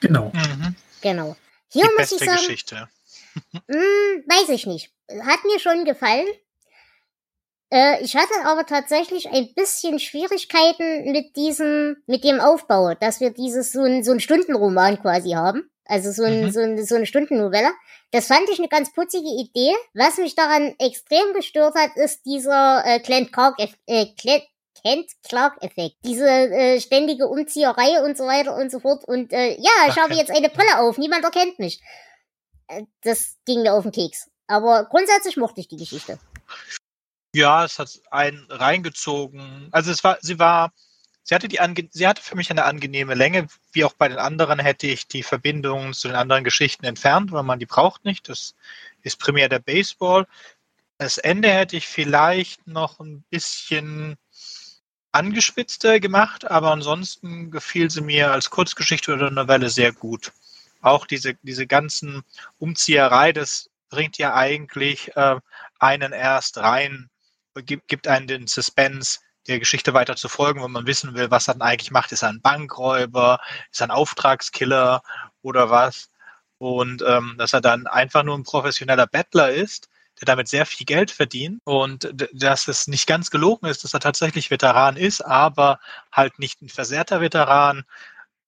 Genau. Mhm. Genau. Hier die muss beste ich sagen, Geschichte. mh, hm, weiß ich nicht. Hat mir schon gefallen. Äh, ich hatte aber tatsächlich ein bisschen Schwierigkeiten mit diesem, mit dem Aufbau, dass wir dieses so ein, so ein Stundenroman quasi haben. Also so, ein, mhm. so, ein, so eine Stundennovelle. Das fand ich eine ganz putzige Idee. Was mich daran extrem gestört hat, ist dieser äh, Clint Clark, äh, Clint, Kent Clark-Effekt. Diese äh, ständige Umzieherei und so weiter und so fort. Und äh, ja, ich habe jetzt eine Brille auf, niemand erkennt mich. Äh, das ging mir auf den Keks. Aber grundsätzlich mochte ich die Geschichte. Ja, es hat einen reingezogen. Also es war, sie war Sie hatte, die sie hatte für mich eine angenehme Länge. Wie auch bei den anderen hätte ich die Verbindung zu den anderen Geschichten entfernt, weil man die braucht nicht. Das ist primär der Baseball. Das Ende hätte ich vielleicht noch ein bisschen angespitzter gemacht, aber ansonsten gefiel sie mir als Kurzgeschichte oder Novelle sehr gut. Auch diese, diese ganzen Umzieherei, das bringt ja eigentlich äh, einen erst rein, gibt, gibt einen den Suspense, der Geschichte weiter zu folgen, wenn man wissen will, was er denn eigentlich macht. Ist er ein Bankräuber? Ist er ein Auftragskiller oder was? Und ähm, dass er dann einfach nur ein professioneller Bettler ist, der damit sehr viel Geld verdient und dass es nicht ganz gelogen ist, dass er tatsächlich Veteran ist, aber halt nicht ein versehrter Veteran.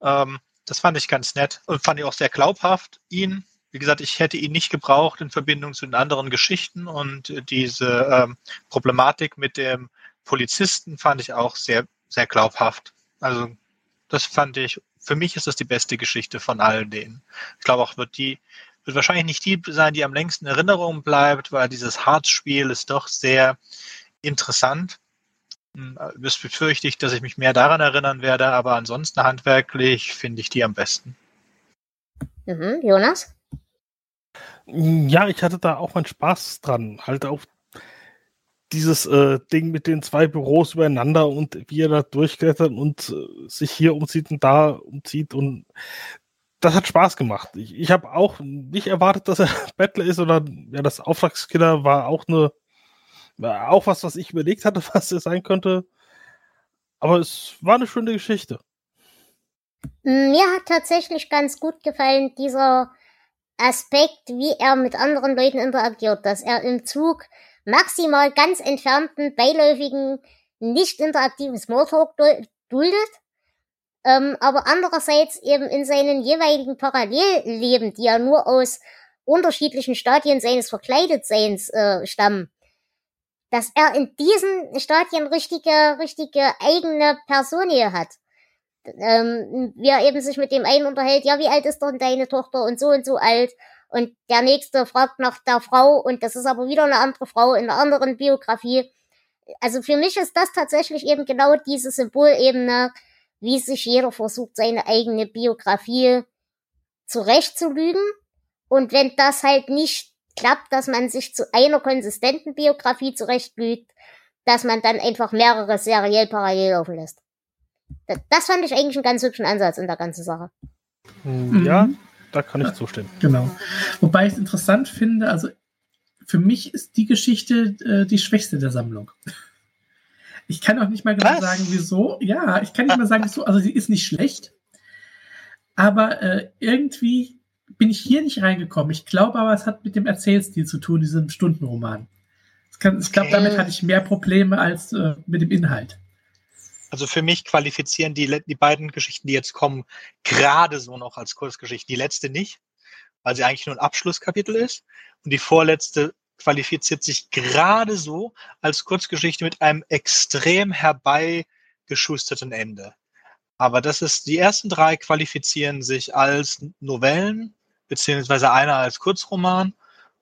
Ähm, das fand ich ganz nett und fand ich auch sehr glaubhaft, ihn. Wie gesagt, ich hätte ihn nicht gebraucht in Verbindung zu den anderen Geschichten und diese ähm, Problematik mit dem Polizisten fand ich auch sehr, sehr glaubhaft. Also das fand ich, für mich ist das die beste Geschichte von all denen. Ich glaube auch, wird die, wird wahrscheinlich nicht die sein, die am längsten in Erinnerung bleibt, weil dieses Hartspiel ist doch sehr interessant. Das hm, befürchte ich, dass ich mich mehr daran erinnern werde, aber ansonsten handwerklich finde ich die am besten. Mhm, Jonas? Ja, ich hatte da auch meinen Spaß dran. Halt auch dieses äh, Ding mit den zwei Büros übereinander und wie er da durchklettert und äh, sich hier umzieht und da umzieht und das hat Spaß gemacht. Ich, ich habe auch nicht erwartet, dass er Bettler ist oder ja, das Auftragskiller war auch eine war auch was, was ich überlegt hatte, was er sein könnte. Aber es war eine schöne Geschichte. Mir hat tatsächlich ganz gut gefallen dieser Aspekt, wie er mit anderen Leuten interagiert, dass er im Zug maximal ganz entfernten, beiläufigen, nicht interaktiven Smalltalk duldet, ähm, aber andererseits eben in seinen jeweiligen Parallelleben, die ja nur aus unterschiedlichen Stadien seines Verkleidetseins äh, stammen, dass er in diesen Stadien richtige, richtige eigene Personie hat. Ähm, er eben sich mit dem einen unterhält, ja, wie alt ist denn deine Tochter und so und so alt und der nächste fragt nach der Frau und das ist aber wieder eine andere Frau in einer anderen Biografie. Also für mich ist das tatsächlich eben genau diese Symbolebene, wie sich jeder versucht, seine eigene Biografie zurechtzulügen. Und wenn das halt nicht klappt, dass man sich zu einer konsistenten Biografie zurechtlügt, dass man dann einfach mehrere seriell parallel laufen lässt. Das fand ich eigentlich einen ganz hübschen Ansatz in der ganzen Sache. Ja, mhm da kann ich zustimmen. Genau. Wobei ich es interessant finde, also für mich ist die Geschichte äh, die schwächste der Sammlung. Ich kann auch nicht mal genau sagen, wieso. Ja, ich kann nicht mal sagen, wieso. Also sie ist nicht schlecht, aber äh, irgendwie bin ich hier nicht reingekommen. Ich glaube aber, es hat mit dem Erzählstil zu tun, diesem Stundenroman. Kann, ich glaube, damit hatte ich mehr Probleme als äh, mit dem Inhalt. Also für mich qualifizieren die, die beiden Geschichten, die jetzt kommen, gerade so noch als Kurzgeschichte. Die letzte nicht, weil sie eigentlich nur ein Abschlusskapitel ist. Und die vorletzte qualifiziert sich gerade so als Kurzgeschichte mit einem extrem herbeigeschusterten Ende. Aber das ist, die ersten drei qualifizieren sich als Novellen beziehungsweise einer als Kurzroman.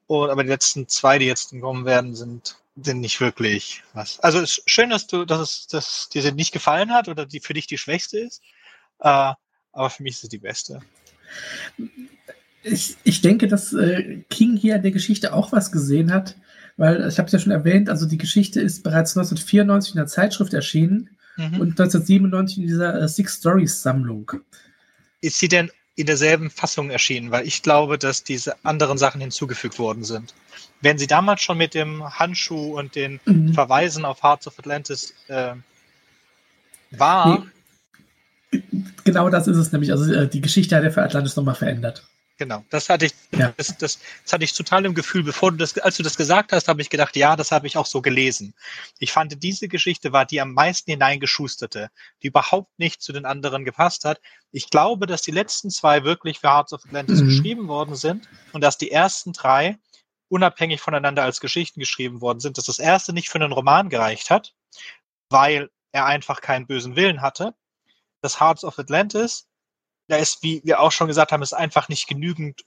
Und, aber die letzten zwei, die jetzt kommen werden, sind, sind nicht wirklich was. Also es ist schön, dass du, dass es, dass dir nicht gefallen hat oder die für dich die schwächste ist. Äh, aber für mich ist es die beste. Ich, ich denke, dass äh, King hier an der Geschichte auch was gesehen hat, weil ich habe es ja schon erwähnt, also die Geschichte ist bereits 1994 in der Zeitschrift erschienen mhm. und 1997 in dieser äh, Six Stories Sammlung. Ist sie denn in derselben Fassung erschienen? Weil ich glaube, dass diese anderen Sachen hinzugefügt worden sind. Wenn sie damals schon mit dem Handschuh und den mhm. Verweisen auf Hearts of Atlantis äh, war. Nee. Genau das ist es nämlich. Also äh, die Geschichte hat er für Atlantis nochmal verändert. Genau, das hatte ich, ja. das, das, das, hatte ich total im Gefühl. Bevor du das, als du das gesagt hast, habe ich gedacht, ja, das habe ich auch so gelesen. Ich fand, diese Geschichte war die am meisten hineingeschusterte, die überhaupt nicht zu den anderen gepasst hat. Ich glaube, dass die letzten zwei wirklich für Hearts of Atlantis mhm. geschrieben worden sind und dass die ersten drei unabhängig voneinander als Geschichten geschrieben worden sind, dass das erste nicht für einen Roman gereicht hat, weil er einfach keinen bösen Willen hatte. Das Hearts of Atlantis da ist, wie wir auch schon gesagt haben, ist einfach nicht genügend,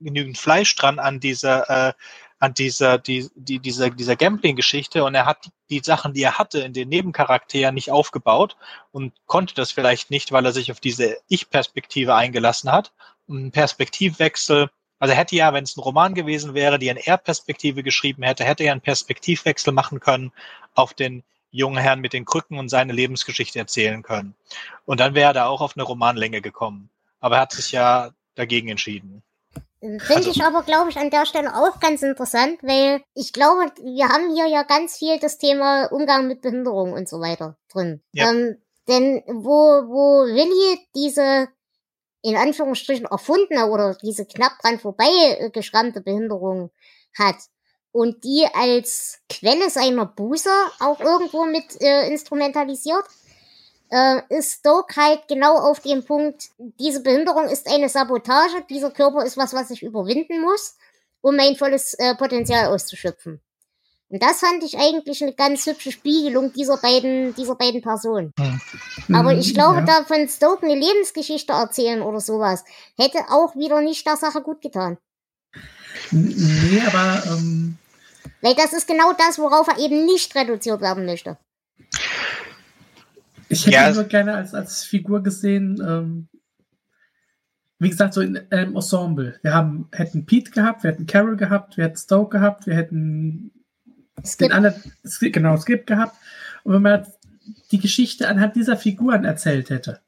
genügend Fleisch dran an dieser, äh, an dieser, die, die, dieser, dieser Gambling-Geschichte und er hat die Sachen, die er hatte in den Nebencharakteren nicht aufgebaut und konnte das vielleicht nicht, weil er sich auf diese Ich-Perspektive eingelassen hat. ein Perspektivwechsel, also hätte ja, wenn es ein Roman gewesen wäre, die eine Er-Perspektive geschrieben hätte, hätte er einen Perspektivwechsel machen können auf den jungen Herrn mit den Krücken und seine Lebensgeschichte erzählen können. Und dann wäre er da auch auf eine Romanlänge gekommen. Aber er hat sich ja dagegen entschieden. Finde also, ich aber, glaube ich, an der Stelle auch ganz interessant, weil ich glaube, wir haben hier ja ganz viel das Thema Umgang mit Behinderung und so weiter drin. Ja. Ähm, denn wo, wo Willi diese in Anführungsstrichen erfundene oder diese knapp dran vorbei geschrammte Behinderung hat, und die als Quelle seiner Buße auch irgendwo mit äh, instrumentalisiert, äh, ist Stoke halt genau auf dem Punkt, diese Behinderung ist eine Sabotage, dieser Körper ist was, was ich überwinden muss, um mein volles äh, Potenzial auszuschöpfen. Und das fand ich eigentlich eine ganz hübsche Spiegelung dieser beiden, dieser beiden Personen. Hm. Aber ich glaube, ja. da von Stoke eine Lebensgeschichte erzählen oder sowas, hätte auch wieder nicht der Sache gut getan. Nee, aber. Ähm, Weil das ist genau das, worauf er eben nicht reduziert werden möchte. Ich hätte ja. ihn nur gerne als, als Figur gesehen. Ähm, wie gesagt, so in einem Ensemble. Wir haben, hätten Pete gehabt, wir hätten Carol gehabt, wir hätten Stoke gehabt, wir hätten Skip. den anderen, genau, Skip gehabt. Und wenn man die Geschichte anhand dieser Figuren erzählt hätte,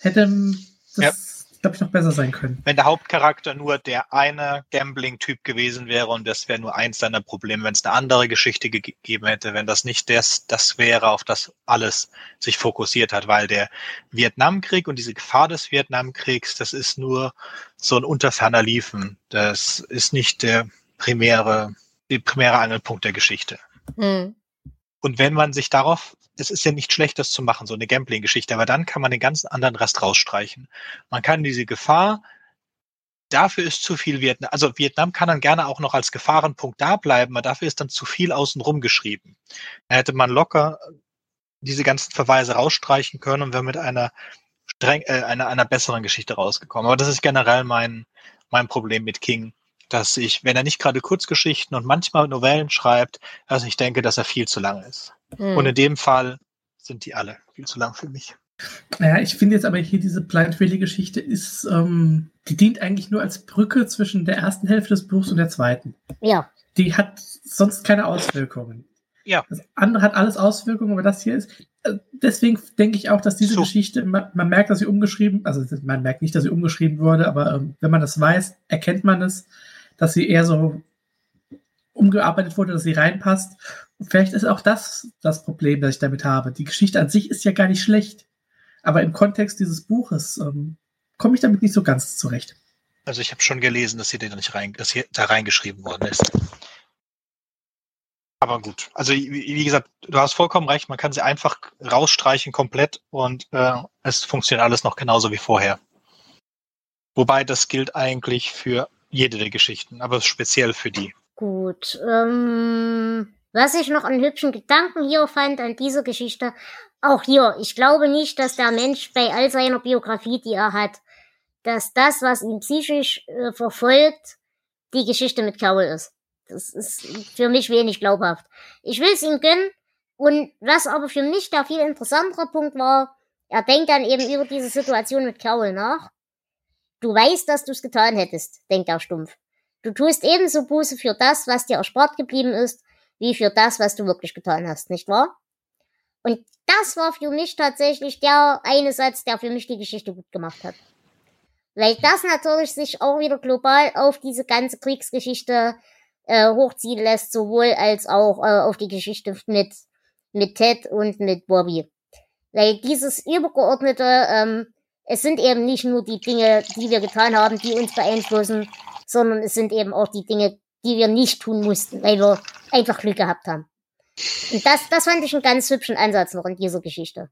hätte das ja glaube ich, noch besser sein können. Wenn der Hauptcharakter nur der eine Gambling-Typ gewesen wäre und das wäre nur eins seiner Probleme, wenn es eine andere Geschichte gegeben hätte, wenn das nicht das, das wäre, auf das alles sich fokussiert hat, weil der Vietnamkrieg und diese Gefahr des Vietnamkriegs, das ist nur so ein unterferner Liefen. Das ist nicht der primäre, der primäre Angelpunkt der Geschichte. Mhm. Und wenn man sich darauf es ist ja nicht schlecht, das zu machen, so eine Gambling-Geschichte, aber dann kann man den ganzen anderen Rest rausstreichen. Man kann diese Gefahr, dafür ist zu viel Vietnam, also Vietnam kann dann gerne auch noch als Gefahrenpunkt da bleiben, aber dafür ist dann zu viel außenrum geschrieben. Da hätte man locker diese ganzen Verweise rausstreichen können und wäre mit einer streng, äh, einer, einer besseren Geschichte rausgekommen. Aber das ist generell mein, mein Problem mit King dass ich, wenn er nicht gerade Kurzgeschichten und manchmal Novellen schreibt, dass ich denke, dass er viel zu lang ist. Mhm. Und in dem Fall sind die alle viel zu lang für mich. Naja, ich finde jetzt aber hier diese Blind Valley-Geschichte ist, ähm, die dient eigentlich nur als Brücke zwischen der ersten Hälfte des Buchs und der zweiten. Ja. Die hat sonst keine Auswirkungen. Ja. Das andere hat alles Auswirkungen, aber das hier ist. Äh, deswegen denke ich auch, dass diese so. Geschichte, man, man, merkt, dass sie umgeschrieben, also man merkt nicht, dass sie umgeschrieben wurde, aber ähm, wenn man das weiß, erkennt man es, dass sie eher so umgearbeitet wurde, dass sie reinpasst. Und vielleicht ist auch das das Problem, das ich damit habe. Die Geschichte an sich ist ja gar nicht schlecht, aber im Kontext dieses Buches ähm, komme ich damit nicht so ganz zurecht. Also ich habe schon gelesen, dass hier, da nicht rein, dass hier da reingeschrieben worden ist. Aber gut, also wie gesagt, du hast vollkommen recht, man kann sie einfach rausstreichen komplett und äh, es funktioniert alles noch genauso wie vorher. Wobei das gilt eigentlich für jede der Geschichten, aber speziell für die. Gut. Ähm, was ich noch einen hübschen Gedanken hier fand an dieser Geschichte, auch hier, ich glaube nicht, dass der Mensch bei all seiner Biografie, die er hat, dass das, was ihn psychisch äh, verfolgt, die Geschichte mit Carol ist. Das ist für mich wenig glaubhaft. Ich will es ihm gönnen. Und was aber für mich der viel interessantere Punkt war, er denkt dann eben über diese Situation mit Carol nach. Du weißt, dass du es getan hättest, denkt er stumpf. Du tust ebenso Buße für das, was dir erspart geblieben ist, wie für das, was du wirklich getan hast, nicht wahr? Und das war für mich tatsächlich der eine Satz, der für mich die Geschichte gut gemacht hat. Weil das natürlich sich auch wieder global auf diese ganze Kriegsgeschichte äh, hochziehen lässt, sowohl als auch äh, auf die Geschichte mit, mit Ted und mit Bobby. Weil dieses übergeordnete, ähm, es sind eben nicht nur die Dinge, die wir getan haben, die uns beeinflussen, sondern es sind eben auch die Dinge, die wir nicht tun mussten, weil wir einfach Glück gehabt haben. Und das, das fand ich einen ganz hübschen Ansatz noch in dieser Geschichte.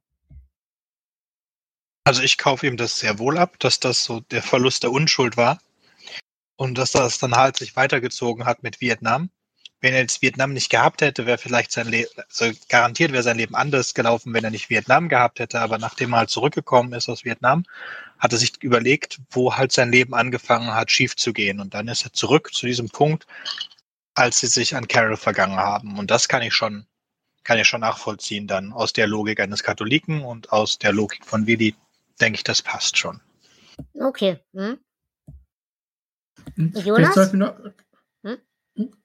Also ich kaufe ihm das sehr wohl ab, dass das so der Verlust der Unschuld war und dass das dann halt sich weitergezogen hat mit Vietnam. Wenn er jetzt Vietnam nicht gehabt hätte, wäre vielleicht sein Leben, also garantiert wäre sein Leben anders gelaufen, wenn er nicht Vietnam gehabt hätte. Aber nachdem er halt zurückgekommen ist aus Vietnam, hat er sich überlegt, wo halt sein Leben angefangen hat, schief zu gehen. Und dann ist er zurück zu diesem Punkt, als sie sich an Carol vergangen haben. Und das kann ich schon, kann ich schon nachvollziehen dann aus der Logik eines Katholiken und aus der Logik von Willi, denke ich, das passt schon. Okay. Hm? hm? Jonas?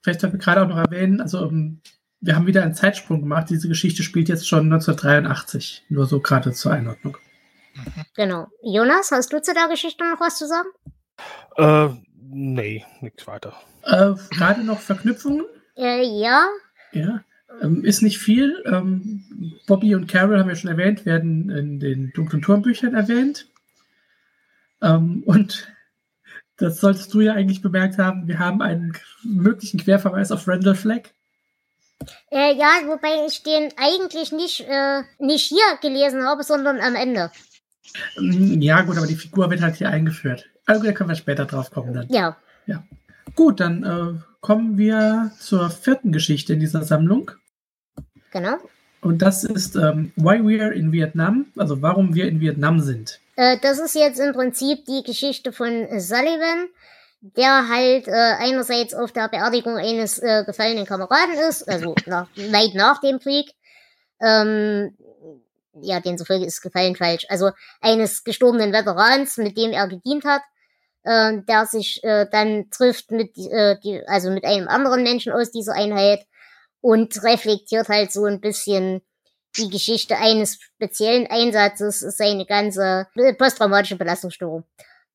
Vielleicht sollten wir gerade auch noch erwähnen, also ähm, wir haben wieder einen Zeitsprung gemacht. Diese Geschichte spielt jetzt schon 1983. Nur so gerade zur Einordnung. Genau. Jonas, hast du zu der Geschichte noch was zu sagen? Äh, nee, nichts weiter. Äh, gerade noch Verknüpfungen? Äh, ja. Ja. Ähm, ist nicht viel. Ähm, Bobby und Carol haben wir schon erwähnt, werden in den dunklen Turmbüchern erwähnt. Ähm, und das solltest du ja eigentlich bemerkt haben. Wir haben einen möglichen Querverweis auf Randall Flagg. Äh, ja, wobei ich den eigentlich nicht, äh, nicht hier gelesen habe, sondern am Ende. Ähm, ja, gut, aber die Figur wird halt hier eingeführt. Also da können wir später drauf kommen dann. Ja. Ja. Gut, dann äh, kommen wir zur vierten Geschichte in dieser Sammlung. Genau. Und das ist ähm, Why We Are in Vietnam, also warum wir in Vietnam sind. Äh, das ist jetzt im Prinzip die Geschichte von Sullivan, der halt äh, einerseits auf der Beerdigung eines äh, gefallenen Kameraden ist, also nach, weit nach dem Krieg. Ähm, ja, den zufolge ist gefallen falsch. Also eines gestorbenen Veterans, mit dem er gedient hat, äh, der sich äh, dann trifft mit, äh, die, also mit einem anderen Menschen aus dieser Einheit und reflektiert halt so ein bisschen die Geschichte eines speziellen Einsatzes, seine ganze posttraumatische Belastungsstörung.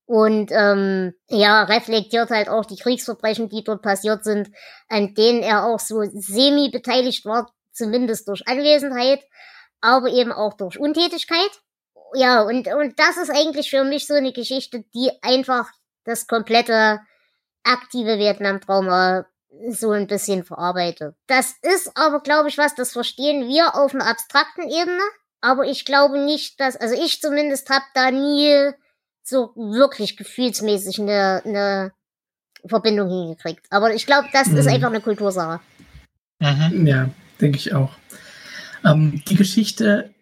Und ähm, ja, reflektiert halt auch die Kriegsverbrechen, die dort passiert sind, an denen er auch so semi beteiligt war, zumindest durch Anwesenheit, aber eben auch durch Untätigkeit. Ja, und, und das ist eigentlich für mich so eine Geschichte, die einfach das komplette aktive Vietnam-Trauma so ein bisschen verarbeite. Das ist aber, glaube ich, was, das verstehen wir auf einer abstrakten Ebene. Aber ich glaube nicht, dass, also ich zumindest habe da nie so wirklich gefühlsmäßig eine, eine Verbindung hingekriegt. Aber ich glaube, das mhm. ist einfach eine Kultursache. Mhm. Ja, denke ich auch. Ähm, die Geschichte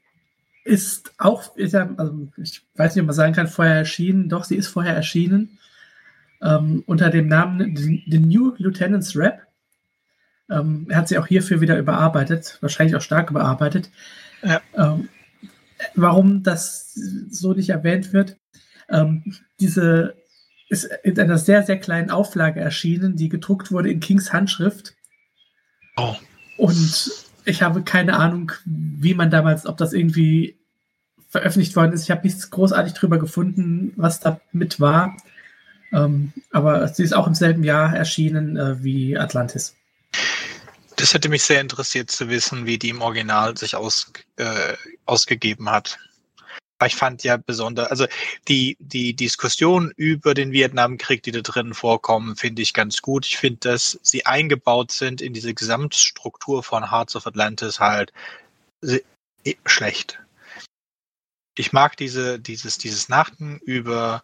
ist auch, ist ja, also ich weiß nicht, ob man sagen kann, vorher erschienen. Doch, sie ist vorher erschienen ähm, unter dem Namen The New Lieutenant's Rap. Ähm, er hat sie auch hierfür wieder überarbeitet, wahrscheinlich auch stark überarbeitet. Ja. Ähm, warum das so nicht erwähnt wird, ähm, diese ist in einer sehr, sehr kleinen Auflage erschienen, die gedruckt wurde in Kings Handschrift. Oh. Und ich habe keine Ahnung, wie man damals, ob das irgendwie veröffentlicht worden ist. Ich habe nichts großartig drüber gefunden, was da mit war. Ähm, aber sie ist auch im selben Jahr erschienen äh, wie Atlantis. Das hätte mich sehr interessiert zu wissen, wie die im Original sich aus, äh, ausgegeben hat. Ich fand ja besonders, also die, die Diskussion über den Vietnamkrieg, die da drin vorkommen, finde ich ganz gut. Ich finde, dass sie eingebaut sind in diese Gesamtstruktur von Hearts of Atlantis halt schlecht. Ich mag diese, dieses, dieses Nachten über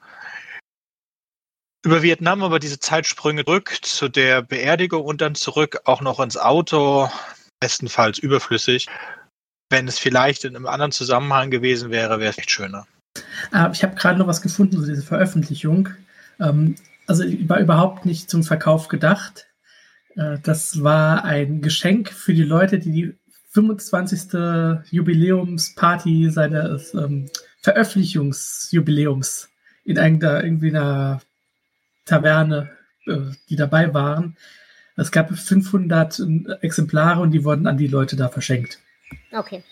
über Vietnam, aber diese Zeitsprünge zurück zu der Beerdigung und dann zurück auch noch ins Auto, bestenfalls überflüssig. Wenn es vielleicht in einem anderen Zusammenhang gewesen wäre, wäre es echt schöner. Äh, ich habe gerade noch was gefunden, so diese Veröffentlichung. Ähm, also war überhaupt nicht zum Verkauf gedacht. Äh, das war ein Geschenk für die Leute, die die 25. Jubiläumsparty seines ähm, Veröffentlichungsjubiläums in irgendeiner, irgendwie einer Taverne, äh, die dabei waren. Es gab 500 Exemplare und die wurden an die Leute da verschenkt. Okay.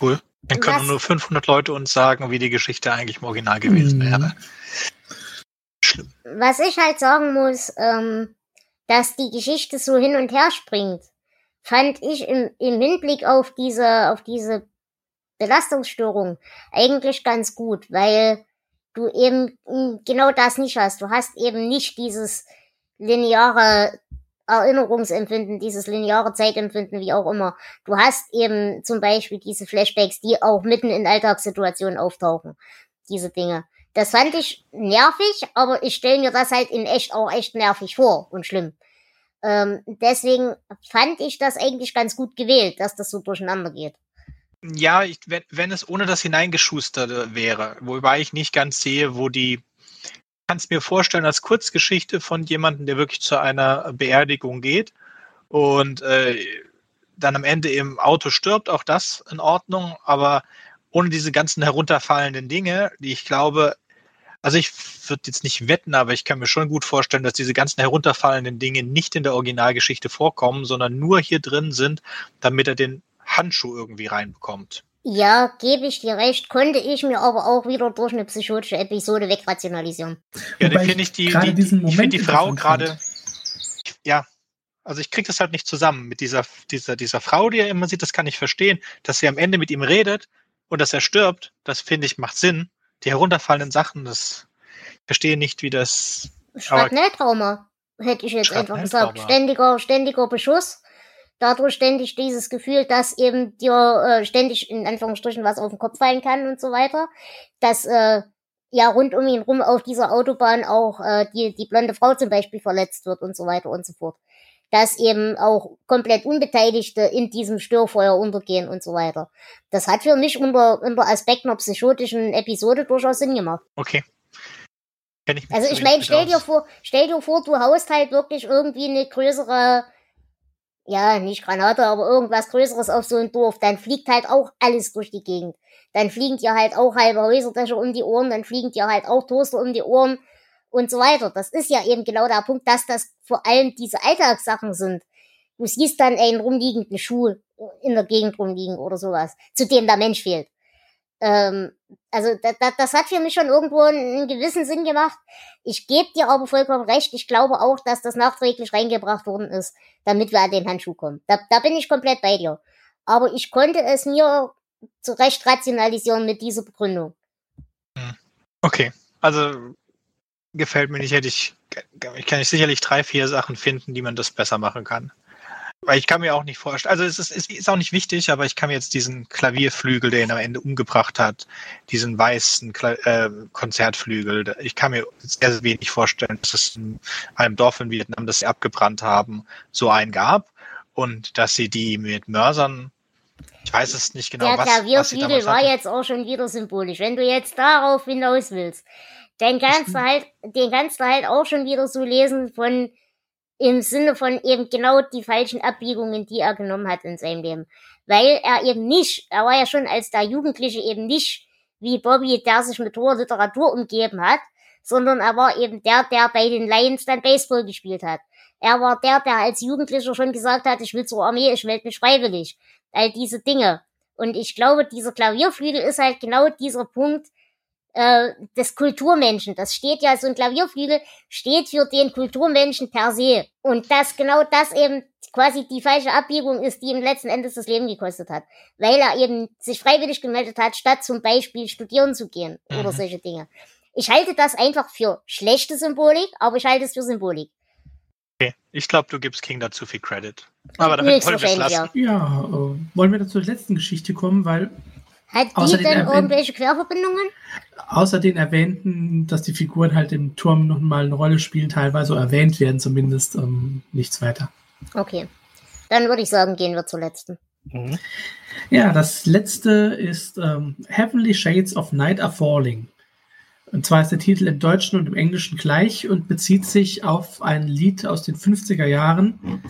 Cool. Dann können Was? nur 500 Leute uns sagen, wie die Geschichte eigentlich im Original gewesen mhm. wäre. Schlimm. Was ich halt sagen muss, ähm, dass die Geschichte so hin und her springt, fand ich im, im Hinblick auf diese, auf diese Belastungsstörung eigentlich ganz gut, weil du eben genau das nicht hast. Du hast eben nicht dieses lineare Erinnerungsempfinden, dieses lineare Zeitempfinden, wie auch immer. Du hast eben zum Beispiel diese Flashbacks, die auch mitten in Alltagssituationen auftauchen. Diese Dinge. Das fand ich nervig, aber ich stelle mir das halt in echt auch echt nervig vor und schlimm. Ähm, deswegen fand ich das eigentlich ganz gut gewählt, dass das so durcheinander geht. Ja, ich, wenn, wenn es ohne das Hineingeschusterte wäre, wobei ich nicht ganz sehe, wo die kannst mir vorstellen als Kurzgeschichte von jemandem, der wirklich zu einer Beerdigung geht und äh, dann am Ende im Auto stirbt, auch das in Ordnung, aber ohne diese ganzen herunterfallenden Dinge, die ich glaube, also ich würde jetzt nicht wetten, aber ich kann mir schon gut vorstellen, dass diese ganzen herunterfallenden Dinge nicht in der Originalgeschichte vorkommen, sondern nur hier drin sind, damit er den Handschuh irgendwie reinbekommt. Ja, gebe ich dir recht, konnte ich mir aber auch wieder durch eine psychotische Episode wegrationalisieren. Ja, dann finde ich die, die, die ich finde die Frau gerade, ja, also ich kriege das halt nicht zusammen mit dieser, dieser, dieser Frau, die er immer sieht, das kann ich verstehen, dass sie am Ende mit ihm redet und dass er stirbt, das finde ich macht Sinn. Die herunterfallenden Sachen, das ich verstehe nicht, wie das. Schrapnelltrauma, hätte ich jetzt einfach gesagt. Ständiger, ständiger Beschuss dadurch ständig dieses Gefühl, dass eben dir äh, ständig in Anführungsstrichen was auf den Kopf fallen kann und so weiter, dass äh, ja rund um ihn rum auf dieser Autobahn auch äh, die, die blonde Frau zum Beispiel verletzt wird und so weiter und so fort. Dass eben auch komplett Unbeteiligte in diesem Störfeuer untergehen und so weiter. Das hat für mich unter, unter Aspekt einer psychotischen Episode durchaus Sinn gemacht. Okay. Ich also ich meine, stell dir vor, stell dir vor, du haust halt wirklich irgendwie eine größere ja, nicht Granate, aber irgendwas Größeres auf so ein Dorf, dann fliegt halt auch alles durch die Gegend. Dann fliegen dir halt auch halbe Häuserdächer um die Ohren, dann fliegen dir halt auch Toaster um die Ohren und so weiter. Das ist ja eben genau der Punkt, dass das vor allem diese Alltagssachen sind. Du siehst dann einen rumliegenden Schuh in der Gegend rumliegen oder sowas, zu dem der Mensch fehlt. Ähm, also da, da, das hat für mich schon irgendwo einen, gewissen Sinn gemacht. Ich gebe dir aber vollkommen recht. Ich glaube auch, dass das nachträglich reingebracht worden ist, damit wir an den Handschuh kommen. Da, da bin ich komplett bei dir. Aber ich konnte es mir zurecht rationalisieren mit dieser Begründung. Hm. Okay, also gefällt mir nicht. Hätte ich, kann ich sicherlich drei, vier Sachen finden, die man das besser machen kann. Weil ich kann mir auch nicht vorstellen, also es ist, es ist auch nicht wichtig, aber ich kann mir jetzt diesen Klavierflügel, der ihn am Ende umgebracht hat, diesen weißen Kla äh, Konzertflügel, ich kann mir sehr wenig vorstellen, dass es in einem Dorf in Vietnam, das sie abgebrannt haben, so einen gab und dass sie die mit Mörsern ich weiß es nicht genau. Der Klavierflügel war jetzt auch schon wieder symbolisch. Wenn du jetzt darauf hinaus willst, dann kannst du halt, den kannst du halt auch schon wieder so lesen von im Sinne von eben genau die falschen Abbiegungen, die er genommen hat in seinem Leben. Weil er eben nicht, er war ja schon als der Jugendliche eben nicht wie Bobby, der sich mit hoher Literatur umgeben hat, sondern er war eben der, der bei den Lions dann Baseball gespielt hat. Er war der, der als Jugendlicher schon gesagt hat, ich will zur Armee, ich melde mich freiwillig. All diese Dinge. Und ich glaube, dieser Klavierflügel ist halt genau dieser Punkt, äh, des Kulturmenschen. Das steht ja, so ein Klavierflügel steht für den Kulturmenschen per se. Und dass genau das eben quasi die falsche Abbiegung ist, die ihm letzten Endes das Leben gekostet hat. Weil er eben sich freiwillig gemeldet hat, statt zum Beispiel studieren zu gehen mhm. oder solche Dinge. Ich halte das einfach für schlechte Symbolik, aber ich halte es für Symbolik. Okay, ich glaube, du gibst King dazu viel Credit. Aber damit wollen wir es lassen. Ja, ja äh, wollen wir zur letzten Geschichte kommen, weil hat die denn irgendwelche Querverbindungen? Außer den erwähnten, dass die Figuren halt im Turm noch mal eine Rolle spielen, teilweise erwähnt werden, zumindest ähm, nichts weiter. Okay. Dann würde ich sagen, gehen wir zur letzten. Mhm. Ja, das letzte ist ähm, Heavenly Shades of Night Are Falling. Und zwar ist der Titel im Deutschen und im Englischen gleich und bezieht sich auf ein Lied aus den 50er Jahren,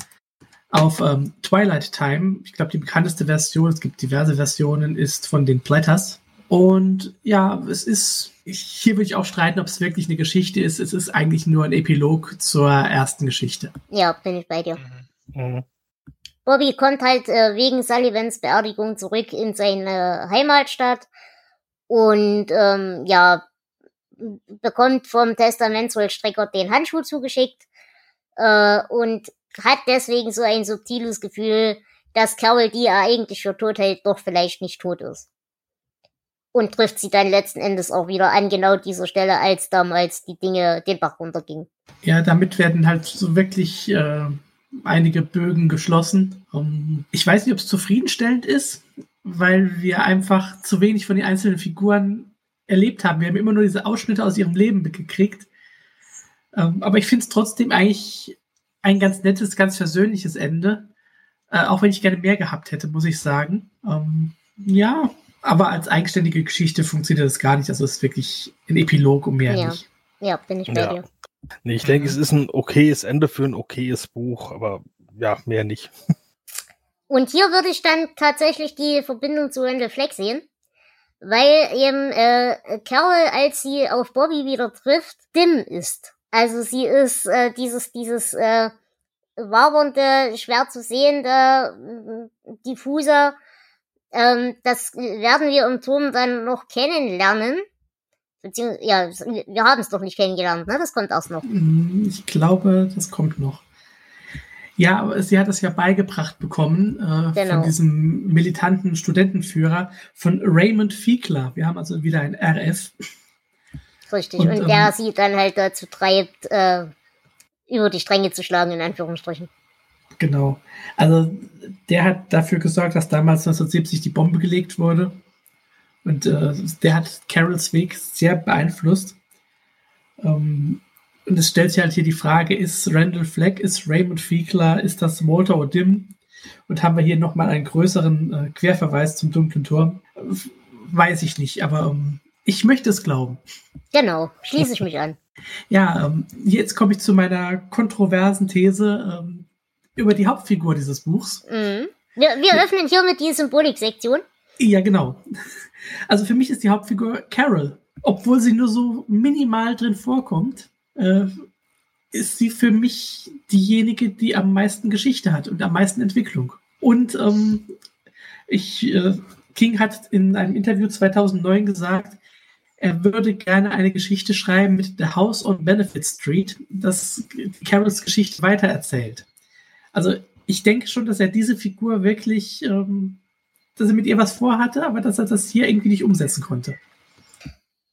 auf ähm, Twilight Time. Ich glaube, die bekannteste Version, es gibt diverse Versionen, ist von den Platters. Und ja, es ist, hier würde ich auch streiten, ob es wirklich eine Geschichte ist. Es ist eigentlich nur ein Epilog zur ersten Geschichte. Ja, bin ich bei dir. Mhm. Bobby kommt halt äh, wegen Sullivans Beerdigung zurück in seine Heimatstadt und ähm, ja, bekommt vom Testamentsvollstrecker den Handschuh zugeschickt äh, und hat deswegen so ein subtiles Gefühl, dass Carol, die er eigentlich für tot hält, doch vielleicht nicht tot ist. Und trifft sie dann letzten Endes auch wieder an genau dieser Stelle, als damals die Dinge den Bach runtergingen. Ja, damit werden halt so wirklich äh, einige Bögen geschlossen. Um, ähm, ich weiß nicht, ob es zufriedenstellend ist, weil wir einfach zu wenig von den einzelnen Figuren erlebt haben. Wir haben immer nur diese Ausschnitte aus ihrem Leben gekriegt. Ähm, aber ich finde es trotzdem eigentlich ein ganz nettes, ganz versöhnliches Ende. Äh, auch wenn ich gerne mehr gehabt hätte, muss ich sagen. Ähm, ja, aber als eigenständige Geschichte funktioniert das gar nicht. Also es ist wirklich ein Epilog und mehr ja. nicht. Ja, bin ich bei ja. dir. Nee, ich denke, es ist ein okayes Ende für ein okayes Buch, aber ja, mehr nicht. Und hier würde ich dann tatsächlich die Verbindung zu Randall Fleck sehen, weil eben äh, Carol, als sie auf Bobby wieder trifft, dimm ist. Also sie ist äh, dieses, dieses äh, wabernde, schwer zu sehende, diffuse, ähm, das werden wir im Turm dann noch kennenlernen. Beziehungsweise, ja, wir haben es doch nicht kennengelernt, ne? Das kommt erst noch. Mhm, ich glaube, das kommt noch. Ja, aber sie hat es ja beigebracht bekommen äh, genau. von diesem militanten Studentenführer von Raymond Fiegler. Wir haben also wieder ein RF. Richtig, und, und der ähm, sie dann halt dazu treibt, äh, über die Stränge zu schlagen, in Anführungsstrichen. Genau. Also der hat dafür gesorgt, dass damals 1970 die Bombe gelegt wurde. Und äh, der hat Carols Weg sehr beeinflusst. Ähm, und es stellt sich halt hier die Frage, ist Randall Fleck, ist Raymond Fiegler, ist das Walter O'Dim? Und haben wir hier nochmal einen größeren äh, Querverweis zum dunklen Turm? Weiß ich nicht, aber ähm, ich möchte es glauben. Genau, schließe ich mich an. Ja, ähm, jetzt komme ich zu meiner kontroversen These ähm, über die Hauptfigur dieses Buchs. Mhm. Wir, wir öffnen hiermit die Symbolik-Sektion. Ja, genau. Also für mich ist die Hauptfigur Carol. Obwohl sie nur so minimal drin vorkommt, äh, ist sie für mich diejenige, die am meisten Geschichte hat und am meisten Entwicklung. Und ähm, ich, äh, King hat in einem Interview 2009 gesagt, er würde gerne eine Geschichte schreiben mit The House on Benefit Street, das Carols Geschichte weitererzählt. Also ich denke schon, dass er diese Figur wirklich ähm, dass er mit ihr was vorhatte, aber dass er das hier irgendwie nicht umsetzen konnte.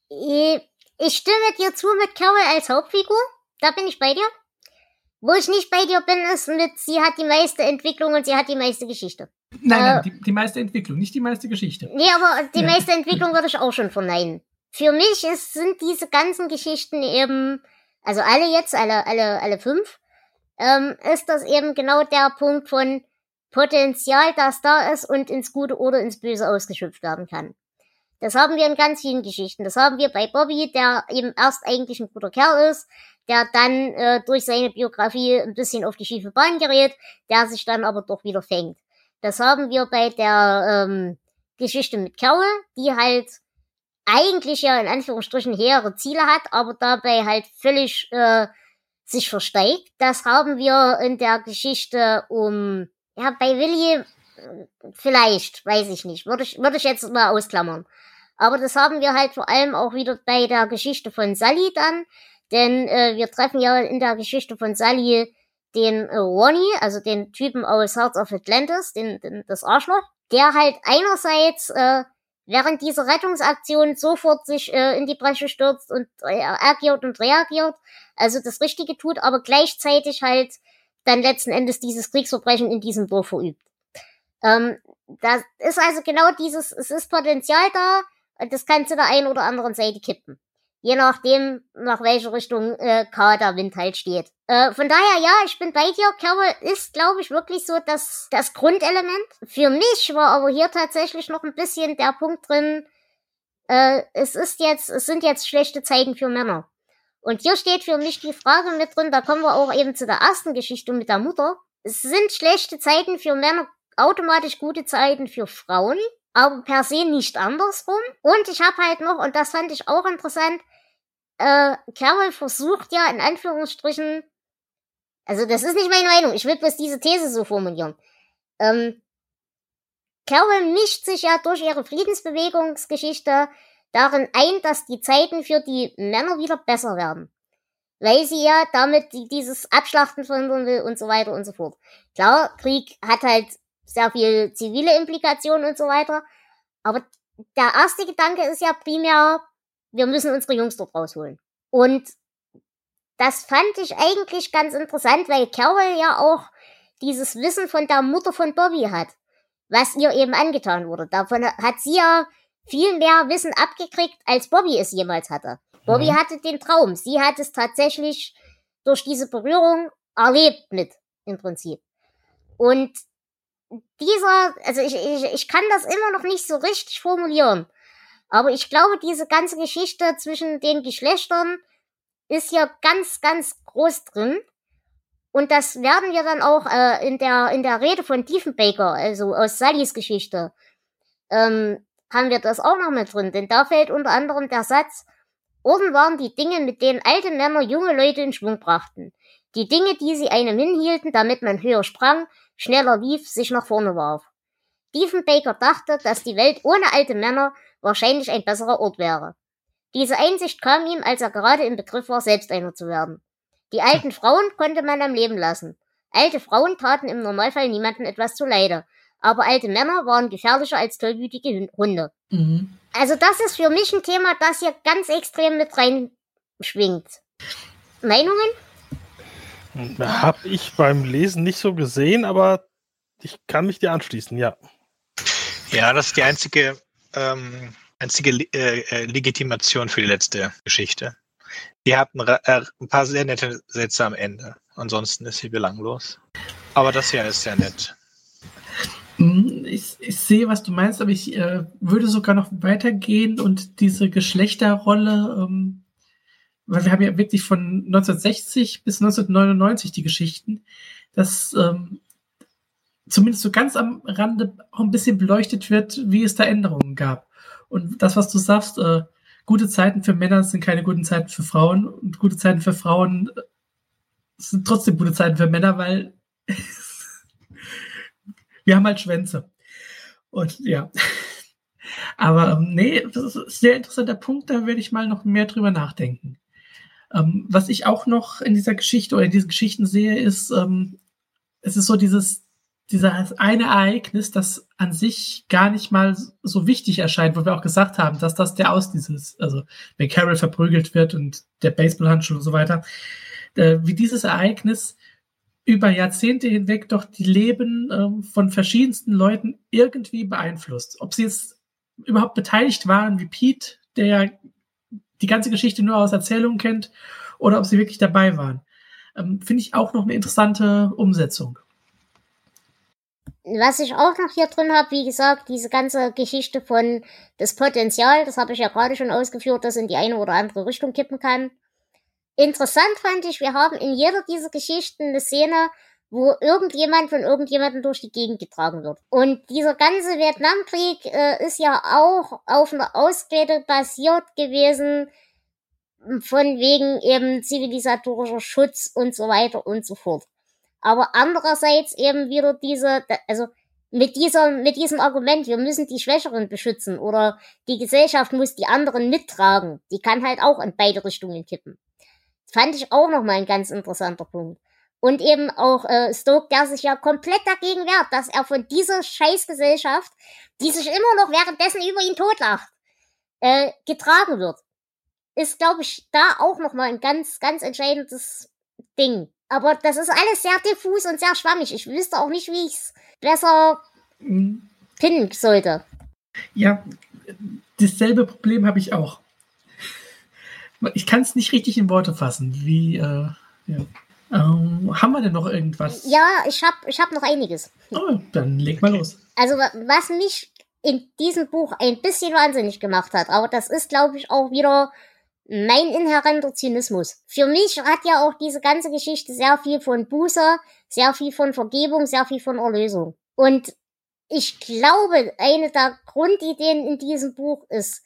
Ich stimme dir zu mit Carol als Hauptfigur. Da bin ich bei dir. Wo ich nicht bei dir bin, ist mit, sie hat die meiste Entwicklung und sie hat die meiste Geschichte. Nein, äh, nein, die, die, meiste Entwicklung, nicht die meiste Geschichte. Nee, aber die ja. meiste Entwicklung würde ich auch schon verneinen. Für mich ist, sind diese ganzen Geschichten eben, also alle jetzt, alle, alle, alle fünf, ähm, ist das eben genau der Punkt von, Potenzial, das da ist und ins Gute oder ins Böse ausgeschöpft werden kann. Das haben wir in ganz vielen Geschichten. Das haben wir bei Bobby, der eben erst eigentlich ein guter Kerl ist, der dann äh, durch seine Biografie ein bisschen auf die schiefe Bahn gerät, der sich dann aber doch wieder fängt. Das haben wir bei der ähm, Geschichte mit Carol, die halt eigentlich ja in Anführungsstrichen hehre Ziele hat, aber dabei halt völlig äh, sich versteigt. Das haben wir in der Geschichte um ja, bei Willi vielleicht, weiß ich nicht. Würde ich, würde ich jetzt mal ausklammern. Aber das haben wir halt vor allem auch wieder bei der Geschichte von Sally dann. Denn äh, wir treffen ja in der Geschichte von Sally den äh, Ronnie, also den Typen aus Hearts of Atlantis, den, den, das Arschloch, der halt einerseits äh, während dieser Rettungsaktion sofort sich äh, in die Bresche stürzt und äh, agiert und reagiert, also das Richtige tut, aber gleichzeitig halt dann letzten Endes dieses Kriegsverbrechen in diesem Dorf verübt. Ähm, das ist also genau dieses, es ist Potenzial da, das kann zu der einen oder anderen Seite kippen. Je nachdem, nach welcher Richtung äh, K der Wind halt steht. Äh, von daher, ja, ich bin bei dir. Carol ist, glaube ich, wirklich so das, das Grundelement. Für mich war aber hier tatsächlich noch ein bisschen der Punkt drin, äh, es ist jetzt, es sind jetzt schlechte Zeiten für Männer. Und hier steht für mich die Frage mit drin, da kommen wir auch eben zu der ersten Geschichte mit der Mutter. Es sind schlechte Zeiten für Männer automatisch gute Zeiten für Frauen, aber per se nicht andersrum. Und ich habe halt noch, und das fand ich auch interessant, äh, Carol versucht ja in Anführungsstrichen, also das ist nicht meine Meinung, ich will bloß diese These so formulieren. Ähm, Carol mischt sich ja durch ihre Friedensbewegungsgeschichte darin ein, dass die Zeiten für die Männer wieder besser werden. Weil sie ja damit dieses Abschlachten verhindern will und so weiter und so fort. Klar, Krieg hat halt sehr viel zivile Implikationen und so weiter. Aber der erste Gedanke ist ja primär, wir müssen unsere Jungs dort rausholen. Und das fand ich eigentlich ganz interessant, weil Carol ja auch dieses Wissen von der Mutter von Bobby hat, was ihr eben angetan wurde. Davon hat sie ja viel mehr Wissen abgekriegt, als Bobby es jemals hatte. Bobby mhm. hatte den Traum. Sie hat es tatsächlich durch diese Berührung erlebt mit, im Prinzip. Und dieser, also ich, ich, ich kann das immer noch nicht so richtig formulieren. Aber ich glaube, diese ganze Geschichte zwischen den Geschlechtern ist hier ganz, ganz groß drin. Und das werden wir dann auch äh, in, der, in der Rede von Diefenbaker, also aus Sallys Geschichte, ähm, haben wir das auch noch mit drin. Denn da fällt unter anderem der Satz, Orden waren die Dinge, mit denen alte Männer junge Leute in Schwung brachten. Die Dinge, die sie einem hinhielten, damit man höher sprang, schneller lief, sich nach vorne warf. Diefenbaker dachte, dass die Welt ohne alte Männer wahrscheinlich ein besserer Ort wäre. Diese Einsicht kam ihm, als er gerade im Begriff war, selbst einer zu werden. Die alten Frauen konnte man am Leben lassen. Alte Frauen taten im Normalfall niemandem etwas zuleide, aber alte Männer waren gefährlicher als tollwütige Hunde. Mhm. Also das ist für mich ein Thema, das hier ganz extrem mit reinschwingt. Meinungen? Hab ich beim Lesen nicht so gesehen, aber ich kann mich dir anschließen, ja. Ja, das ist die einzige ähm, einzige äh, äh, Legitimation für die letzte Geschichte. Die hat ein, äh, ein, paar sehr nette Sätze am Ende. Ansonsten ist sie belanglos. Aber das hier ist sehr nett. Hm, ich, ich sehe, was du meinst, aber ich äh, würde sogar noch weitergehen und diese Geschlechterrolle, ähm, weil wir haben ja wirklich von 1960 bis 1999 die Geschichten, dass ähm, zumindest so ganz am Rande auch ein bisschen beleuchtet wird, wie es da Änderungen gab. Und das, was du sagst, äh, gute Zeiten für Männer sind keine guten Zeiten für Frauen und gute Zeiten für Frauen äh, sind trotzdem gute Zeiten für Männer, weil wir haben halt Schwänze. Und ja. Aber ähm, nee, das ist ein sehr interessanter Punkt, da werde ich mal noch mehr drüber nachdenken. Ähm, was ich auch noch in dieser Geschichte oder in diesen Geschichten sehe, ist, ähm, es ist so dieses dieses eine Ereignis, das an sich gar nicht mal so wichtig erscheint, wo wir auch gesagt haben, dass das der Auslöser ist. Also wenn Carol verprügelt wird und der Baseballhandschuh und so weiter, äh, wie dieses Ereignis über Jahrzehnte hinweg doch die Leben äh, von verschiedensten Leuten irgendwie beeinflusst. Ob sie jetzt überhaupt beteiligt waren, wie Pete, der die ganze Geschichte nur aus Erzählungen kennt, oder ob sie wirklich dabei waren. Ähm, Finde ich auch noch eine interessante Umsetzung. Was ich auch noch hier drin habe, wie gesagt, diese ganze Geschichte von das Potenzial, das habe ich ja gerade schon ausgeführt, das in die eine oder andere Richtung kippen kann. Interessant fand ich, wir haben in jeder dieser Geschichten eine Szene, wo irgendjemand von irgendjemandem durch die Gegend getragen wird. Und dieser ganze Vietnamkrieg äh, ist ja auch auf einer Ausrede basiert gewesen, von wegen eben zivilisatorischer Schutz und so weiter und so fort aber andererseits eben wieder diese, also mit dieser, mit diesem Argument, wir müssen die Schwächeren beschützen oder die Gesellschaft muss die anderen mittragen, die kann halt auch in beide Richtungen kippen. Fand ich auch nochmal ein ganz interessanter Punkt. Und eben auch äh, Stoke, der sich ja komplett dagegen wehrt, dass er von dieser Scheißgesellschaft, die sich immer noch währenddessen über ihn totlacht, äh, getragen wird. Ist, glaube ich, da auch nochmal ein ganz, ganz entscheidendes Ding. Aber das ist alles sehr diffus und sehr schwammig. Ich wüsste auch nicht, wie ich es besser mhm. pinnen sollte. Ja, dasselbe Problem habe ich auch. ich kann es nicht richtig in Worte fassen. Wie, äh, ja. Ähm, haben wir denn noch irgendwas? Ja, ich habe ich hab noch einiges. Oh, dann leg mal los. Also, was mich in diesem Buch ein bisschen wahnsinnig gemacht hat, aber das ist, glaube ich, auch wieder mein inhärenter Zynismus. Für mich hat ja auch diese ganze Geschichte sehr viel von Buße, sehr viel von Vergebung, sehr viel von Erlösung. Und ich glaube, eine der Grundideen in diesem Buch ist,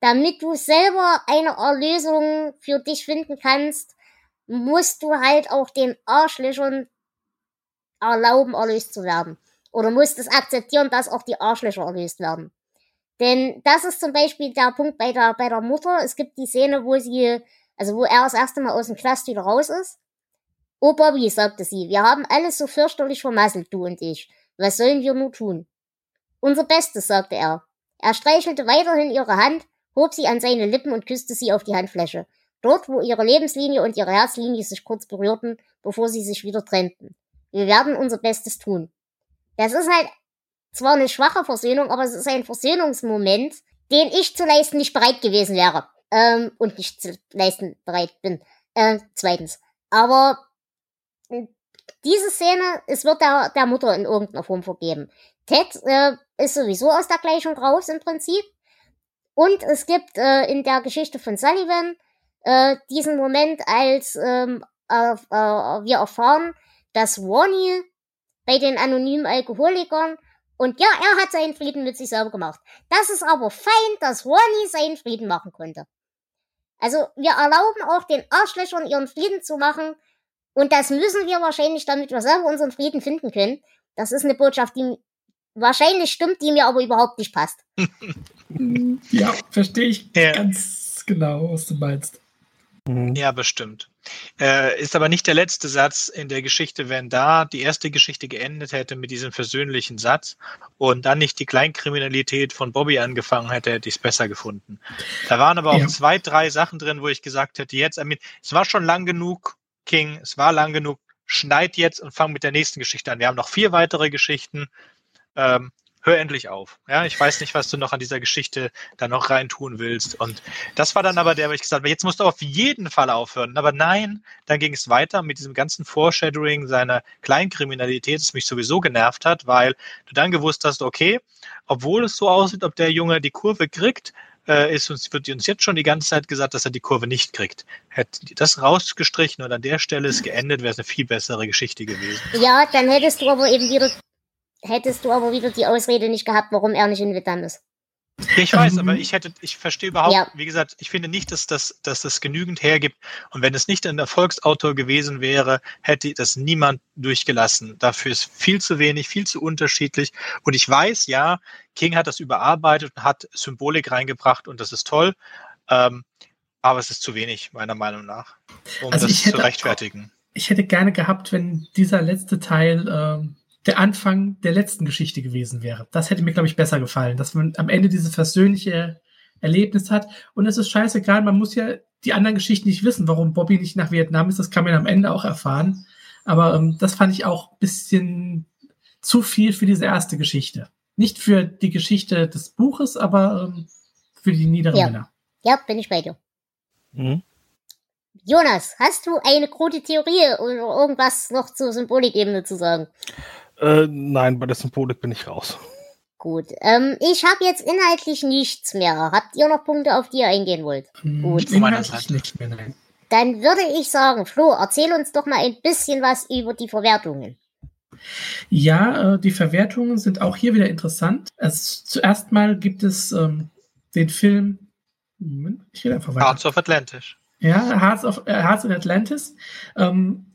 damit du selber eine Erlösung für dich finden kannst, musst du halt auch den Arschlöchern erlauben, erlöst zu werden. Oder musst es akzeptieren, dass auch die Arschlöcher erlöst werden. Denn das ist zum Beispiel der Punkt bei der, bei der Mutter. Es gibt die Szene, wo sie, also wo er das erste Mal aus dem Knast wieder raus ist. Oh Bobby, sagte sie, wir haben alles so fürchterlich vermasselt, du und ich. Was sollen wir nur tun? Unser Bestes, sagte er. Er streichelte weiterhin ihre Hand, hob sie an seine Lippen und küsste sie auf die Handfläche. Dort, wo ihre Lebenslinie und ihre Herzlinie sich kurz berührten, bevor sie sich wieder trennten. Wir werden unser Bestes tun. Das ist halt zwar eine schwache Versöhnung, aber es ist ein Versöhnungsmoment, den ich zu leisten nicht bereit gewesen wäre. Ähm, und nicht zu leisten bereit bin. Äh, zweitens. Aber diese Szene, es wird der, der Mutter in irgendeiner Form vergeben. Ted äh, ist sowieso aus der Gleichung raus im Prinzip. Und es gibt äh, in der Geschichte von Sullivan äh, diesen Moment, als ähm, äh, äh, wir erfahren, dass Warney bei den anonymen Alkoholikern und ja, er hat seinen Frieden mit sich selber gemacht. Das ist aber fein, dass Ronnie seinen Frieden machen konnte. Also wir erlauben auch den Arschlöchern ihren Frieden zu machen. Und das müssen wir wahrscheinlich, damit wir selber unseren Frieden finden können. Das ist eine Botschaft, die wahrscheinlich stimmt, die mir aber überhaupt nicht passt. ja, verstehe ich ja. ganz genau, was du meinst. Ja, bestimmt. Äh, ist aber nicht der letzte Satz in der Geschichte, wenn da die erste Geschichte geendet hätte mit diesem versöhnlichen Satz und dann nicht die Kleinkriminalität von Bobby angefangen hätte, hätte ich es besser gefunden. Da waren aber auch ja. zwei, drei Sachen drin, wo ich gesagt hätte, jetzt, I mean, es war schon lang genug, King, es war lang genug, schneid jetzt und fang mit der nächsten Geschichte an. Wir haben noch vier weitere Geschichten. Ähm, hör endlich auf. Ja, ich weiß nicht, was du noch an dieser Geschichte da noch reintun willst. Und das war dann aber der, wo ich gesagt habe, jetzt musst du auf jeden Fall aufhören. Aber nein, dann ging es weiter mit diesem ganzen Foreshadowing seiner Kleinkriminalität, das mich sowieso genervt hat, weil du dann gewusst hast, okay, obwohl es so aussieht, ob der Junge die Kurve kriegt, äh, ist uns, wird uns jetzt schon die ganze Zeit gesagt, dass er die Kurve nicht kriegt. Hätte das rausgestrichen und an der Stelle ist geendet, wäre es eine viel bessere Geschichte gewesen. Ja, dann hättest du aber eben wieder hättest du aber wieder die Ausrede nicht gehabt, warum er nicht in Vietnam ist. Ich weiß, aber ich hätte, ich verstehe überhaupt, ja. wie gesagt, ich finde nicht, dass das, dass das genügend hergibt. Und wenn es nicht ein Erfolgsautor gewesen wäre, hätte das niemand durchgelassen. Dafür ist viel zu wenig, viel zu unterschiedlich. Und ich weiß, ja, King hat das überarbeitet und hat Symbolik reingebracht und das ist toll. Ähm, aber es ist zu wenig, meiner Meinung nach, um also das zu rechtfertigen. Ich hätte gerne gehabt, wenn dieser letzte Teil ähm der Anfang der letzten Geschichte gewesen wäre. Das hätte mir, glaube ich, besser gefallen, dass man am Ende dieses versöhnliche Erlebnis hat. Und es ist scheißegal, man muss ja die anderen Geschichten nicht wissen, warum Bobby nicht nach Vietnam ist. Das kann man am Ende auch erfahren. Aber ähm, das fand ich auch bisschen zu viel für diese erste Geschichte. Nicht für die Geschichte des Buches, aber ähm, für die niederen ja. Männer. Ja, bin ich bei dir. Mhm. Jonas, hast du eine krude Theorie oder irgendwas noch zur Symbolikebene zu sagen? Äh, nein, bei der Symbolik bin ich raus. Gut. Ähm, ich habe jetzt inhaltlich nichts mehr. Habt ihr noch Punkte, auf die ihr eingehen wollt? Hm, Gut. Inhaltlich nichts mehr, nein. Dann würde ich sagen, Flo, erzähl uns doch mal ein bisschen was über die Verwertungen. Ja, äh, die Verwertungen sind auch hier wieder interessant. Also, zuerst mal gibt es ähm, den Film. Moment, ich will einfach weiter. Hearts of Atlantis. Ja, Hearts of, äh, Hearts of Atlantis. Ähm,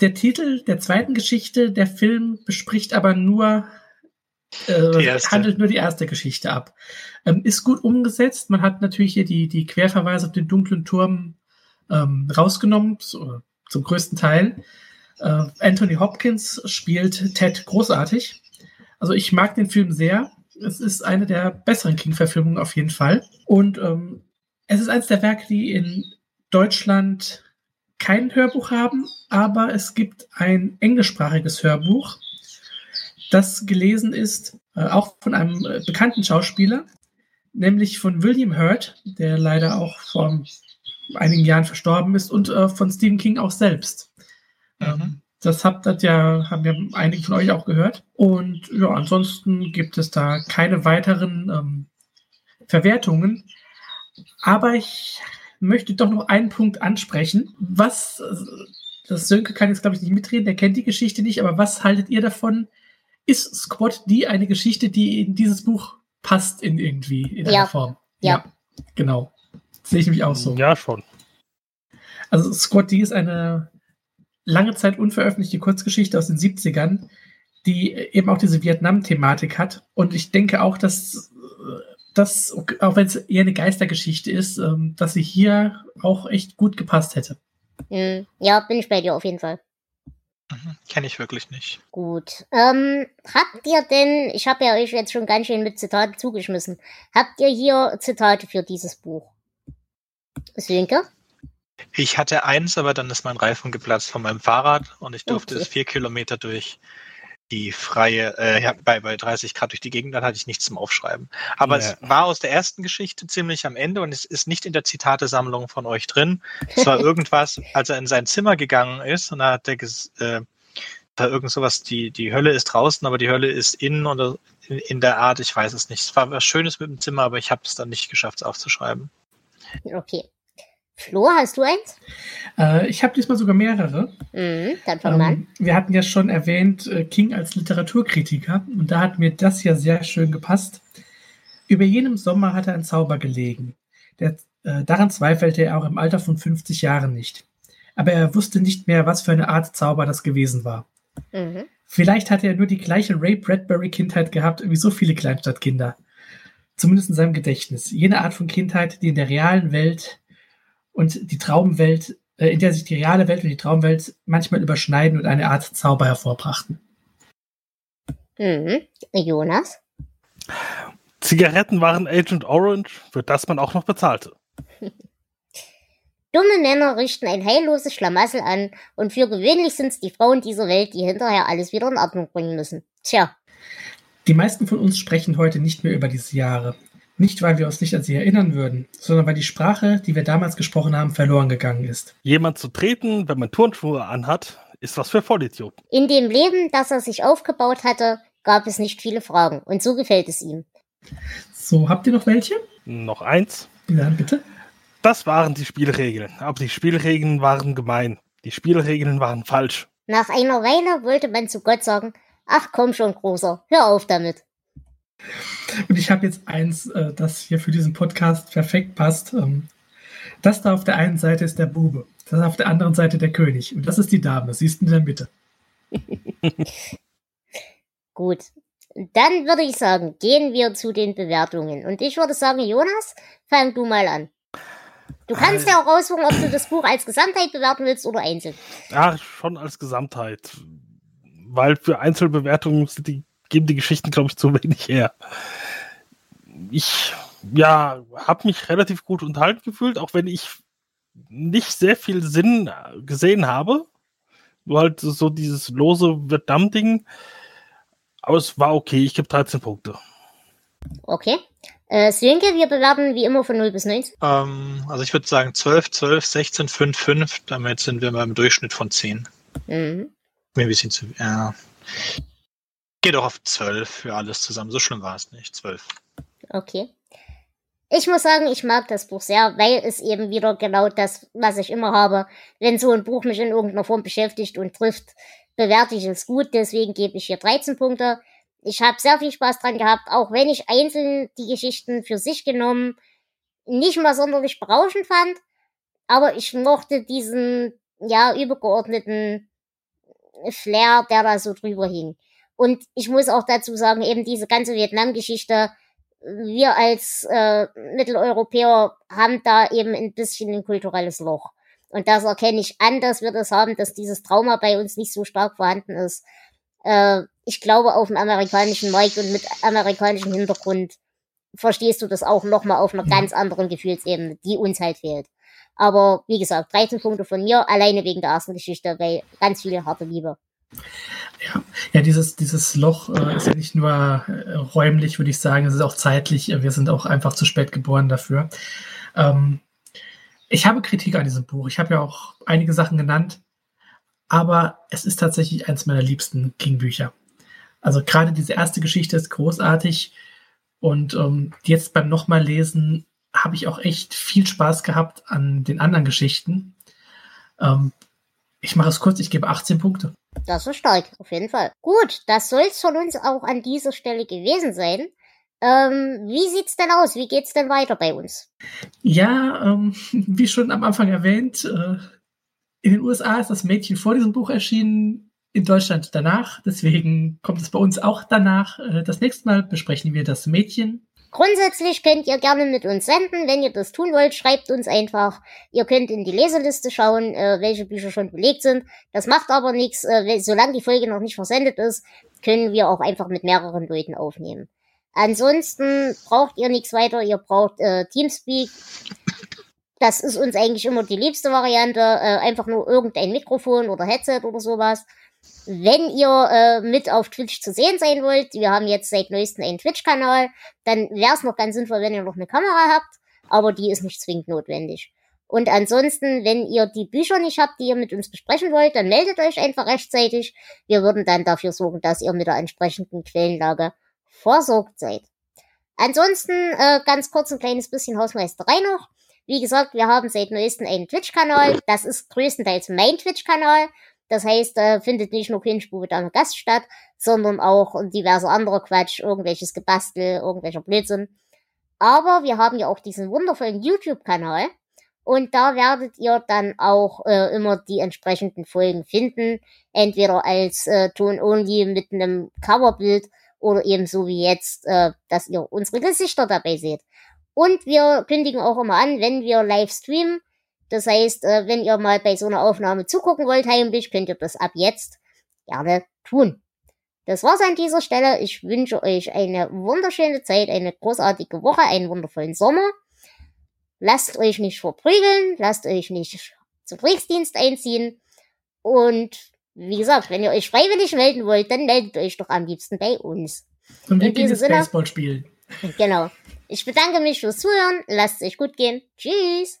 der Titel der zweiten Geschichte, der Film bespricht aber nur, äh, handelt nur die erste Geschichte ab. Ähm, ist gut umgesetzt. Man hat natürlich hier die, die Querverweise auf den dunklen Turm ähm, rausgenommen, so, zum größten Teil. Äh, Anthony Hopkins spielt Ted großartig. Also ich mag den Film sehr. Es ist eine der besseren King-Verfilmungen auf jeden Fall. Und ähm, es ist eines der Werke, die in Deutschland kein Hörbuch haben, aber es gibt ein englischsprachiges Hörbuch, das gelesen ist, äh, auch von einem äh, bekannten Schauspieler, nämlich von William Hurt, der leider auch vor einigen Jahren verstorben ist und äh, von Stephen King auch selbst. Mhm. Ähm, das habt das ja, haben ja einige von euch auch gehört. Und ja, ansonsten gibt es da keine weiteren ähm, Verwertungen. Aber ich möchte doch noch einen Punkt ansprechen. Was, das Sönke kann jetzt, glaube ich, nicht mitreden, der kennt die Geschichte nicht, aber was haltet ihr davon? Ist Squad die eine Geschichte, die in dieses Buch passt in irgendwie, in ja. einer Form? Ja. ja. Genau. Sehe ich nämlich auch so. Ja, schon. Also Squad D ist eine lange Zeit unveröffentlichte Kurzgeschichte aus den 70ern, die eben auch diese Vietnam-Thematik hat. Und ich denke auch, dass das, auch wenn es eher eine Geistergeschichte ist, ähm, dass sie hier auch echt gut gepasst hätte. Hm, ja, bin ich bei dir auf jeden Fall. Mhm, Kenne ich wirklich nicht. Gut. Ähm, habt ihr denn, ich habe ja euch jetzt schon ganz schön mit Zitaten zugeschmissen, habt ihr hier Zitate für dieses Buch? Sönke? Ich hatte eins, aber dann ist mein Reifen geplatzt von meinem Fahrrad und ich durfte okay. es vier Kilometer durch die freie, äh, ja, bei, bei 30 Grad durch die Gegend, dann hatte ich nichts zum Aufschreiben. Aber ja. es war aus der ersten Geschichte ziemlich am Ende und es ist nicht in der Zitatesammlung von euch drin. Es war irgendwas, als er in sein Zimmer gegangen ist und da hat er äh, da irgend sowas, die, die Hölle ist draußen, aber die Hölle ist innen oder in, in der Art, ich weiß es nicht. Es war was Schönes mit dem Zimmer, aber ich habe es dann nicht geschafft, es aufzuschreiben. Okay. Flo, hast du eins? Äh, ich habe diesmal sogar mehrere. Mhm, dann fang ähm, an. Wir hatten ja schon erwähnt, äh, King als Literaturkritiker. Und da hat mir das ja sehr schön gepasst. Über jenem Sommer hatte ein Zauber gelegen. Der, äh, daran zweifelte er auch im Alter von 50 Jahren nicht. Aber er wusste nicht mehr, was für eine Art Zauber das gewesen war. Mhm. Vielleicht hatte er nur die gleiche Ray Bradbury-Kindheit gehabt wie so viele Kleinstadtkinder. Zumindest in seinem Gedächtnis. Jene Art von Kindheit, die in der realen Welt und die Traumwelt, äh, in der sich die reale Welt und die Traumwelt manchmal überschneiden und eine Art Zauber hervorbrachten. Mhm. Jonas? Zigaretten waren Agent Orange, für das man auch noch bezahlte. Dumme Männer richten ein heilloses Schlamassel an und für gewöhnlich sind es die Frauen dieser Welt, die hinterher alles wieder in Ordnung bringen müssen. Tja. Die meisten von uns sprechen heute nicht mehr über diese Jahre. Nicht, weil wir uns nicht an sie erinnern würden, sondern weil die Sprache, die wir damals gesprochen haben, verloren gegangen ist. Jemand zu treten, wenn man Turnschuhe anhat, ist was für Vollidioten. In dem Leben, das er sich aufgebaut hatte, gab es nicht viele Fragen. Und so gefällt es ihm. So, habt ihr noch welche? Noch eins. Ja, bitte. Das waren die Spielregeln. Aber die Spielregeln waren gemein. Die Spielregeln waren falsch. Nach einer Weile wollte man zu Gott sagen, ach komm schon, Großer, hör auf damit. Und ich habe jetzt eins, äh, das hier für diesen Podcast perfekt passt. Ähm, das da auf der einen Seite ist der Bube, das auf der anderen Seite der König. Und das ist die Dame, siehst du in der Mitte. Gut. Dann würde ich sagen, gehen wir zu den Bewertungen. Und ich würde sagen, Jonas, fang du mal an. Du kannst ja auch raussuchen, ob du das Buch als Gesamtheit bewerten willst oder einzeln. Ja, schon als Gesamtheit. Weil für Einzelbewertungen sind die geben die Geschichten, glaube ich, zu wenig her. Ich, ja, habe mich relativ gut unterhalten gefühlt, auch wenn ich nicht sehr viel Sinn gesehen habe. Nur halt so dieses lose Vietnam-Ding. Aber es war okay. Ich gebe 13 Punkte. Okay. Äh, Sönke, wir bewerten wie immer von 0 bis 19. Ähm, also ich würde sagen 12, 12, 16, 5, 5. Damit sind wir beim Durchschnitt von 10. Mhm. Mir ein bisschen zu. Ja. Geh doch auf 12 für alles zusammen. So schlimm war es nicht. 12. Okay. Ich muss sagen, ich mag das Buch sehr, weil es eben wieder genau das, was ich immer habe. Wenn so ein Buch mich in irgendeiner Form beschäftigt und trifft, bewerte ich es gut. Deswegen gebe ich hier 13 Punkte. Ich habe sehr viel Spaß dran gehabt, auch wenn ich einzeln die Geschichten für sich genommen nicht mal sonderlich berauschend fand. Aber ich mochte diesen, ja, übergeordneten Flair, der da so drüber hing. Und ich muss auch dazu sagen, eben diese ganze Vietnam-Geschichte, wir als äh, Mitteleuropäer haben da eben ein bisschen ein kulturelles Loch. Und das erkenne ich an, dass wir das haben, dass dieses Trauma bei uns nicht so stark vorhanden ist. Äh, ich glaube, auf dem amerikanischen Markt und mit amerikanischem Hintergrund verstehst du das auch nochmal auf einer mhm. ganz anderen Gefühlsebene, die uns halt fehlt. Aber wie gesagt, 13 Punkte von mir, alleine wegen der ersten Geschichte, weil ganz viele harte Liebe. Ja, ja dieses, dieses Loch äh, ist ja nicht nur äh, räumlich, würde ich sagen, es ist auch zeitlich. Wir sind auch einfach zu spät geboren dafür. Ähm, Ich habe Kritik an diesem Buch. Ich habe ja auch einige Sachen genannt. Aber es ist tatsächlich eines meiner liebsten King-Bücher. Also gerade diese erste Geschichte ist großartig. Und ähm, jetzt beim nochmal lesen habe ich auch echt viel Spaß gehabt an den anderen Geschichten. Ähm, ich mache es kurz, ich gebe 18 Punkte. Das ist stark, auf jeden Fall. Gut, das soll es von uns auch an dieser Stelle gewesen sein. Ähm, wie sieht's denn aus? Wie geht's denn weiter bei uns? Ja, ähm, wie schon am Anfang erwähnt, äh, in den USA ist das Mädchen vor diesem Buch erschienen, in Deutschland danach. Deswegen kommt es bei uns auch danach. Äh, das nächste Mal besprechen wir das Mädchen. Grundsätzlich könnt ihr gerne mit uns senden. Wenn ihr das tun wollt, schreibt uns einfach. Ihr könnt in die Leseliste schauen, äh, welche Bücher schon belegt sind. Das macht aber nichts. Äh, solange die Folge noch nicht versendet ist, können wir auch einfach mit mehreren Leuten aufnehmen. Ansonsten braucht ihr nichts weiter. Ihr braucht äh, Teamspeak. Das ist uns eigentlich immer die liebste Variante. Äh, einfach nur irgendein Mikrofon oder Headset oder sowas. Wenn ihr äh, mit auf Twitch zu sehen sein wollt, wir haben jetzt seit neuestem einen Twitch-Kanal, dann wäre es noch ganz sinnvoll, wenn ihr noch eine Kamera habt, aber die ist nicht zwingend notwendig. Und ansonsten, wenn ihr die Bücher nicht habt, die ihr mit uns besprechen wollt, dann meldet euch einfach rechtzeitig. Wir würden dann dafür sorgen, dass ihr mit der entsprechenden Quellenlage versorgt seid. Ansonsten äh, ganz kurz ein kleines bisschen Hausmeisterei noch. Wie gesagt, wir haben seit neuestem einen Twitch-Kanal. Das ist größtenteils mein Twitch-Kanal. Das heißt, äh, findet nicht nur Kinschbube da Gast statt, sondern auch diverse andere Quatsch, irgendwelches Gebastel, irgendwelcher Blödsinn. Aber wir haben ja auch diesen wundervollen YouTube-Kanal. Und da werdet ihr dann auch äh, immer die entsprechenden Folgen finden. Entweder als äh, Ton-Only mit einem Coverbild oder eben so wie jetzt, äh, dass ihr unsere Gesichter dabei seht. Und wir kündigen auch immer an, wenn wir live streamen, das heißt, äh, wenn ihr mal bei so einer Aufnahme zugucken wollt heimlich, könnt ihr das ab jetzt gerne tun. Das war's an dieser Stelle. Ich wünsche euch eine wunderschöne Zeit, eine großartige Woche, einen wundervollen Sommer. Lasst euch nicht verprügeln, lasst euch nicht zum Kriegsdienst einziehen. Und wie gesagt, wenn ihr euch freiwillig melden wollt, dann meldet euch doch am liebsten bei uns. Und wir gehen jetzt Baseball spielen. Genau. Ich bedanke mich fürs Zuhören. Lasst es euch gut gehen. Tschüss.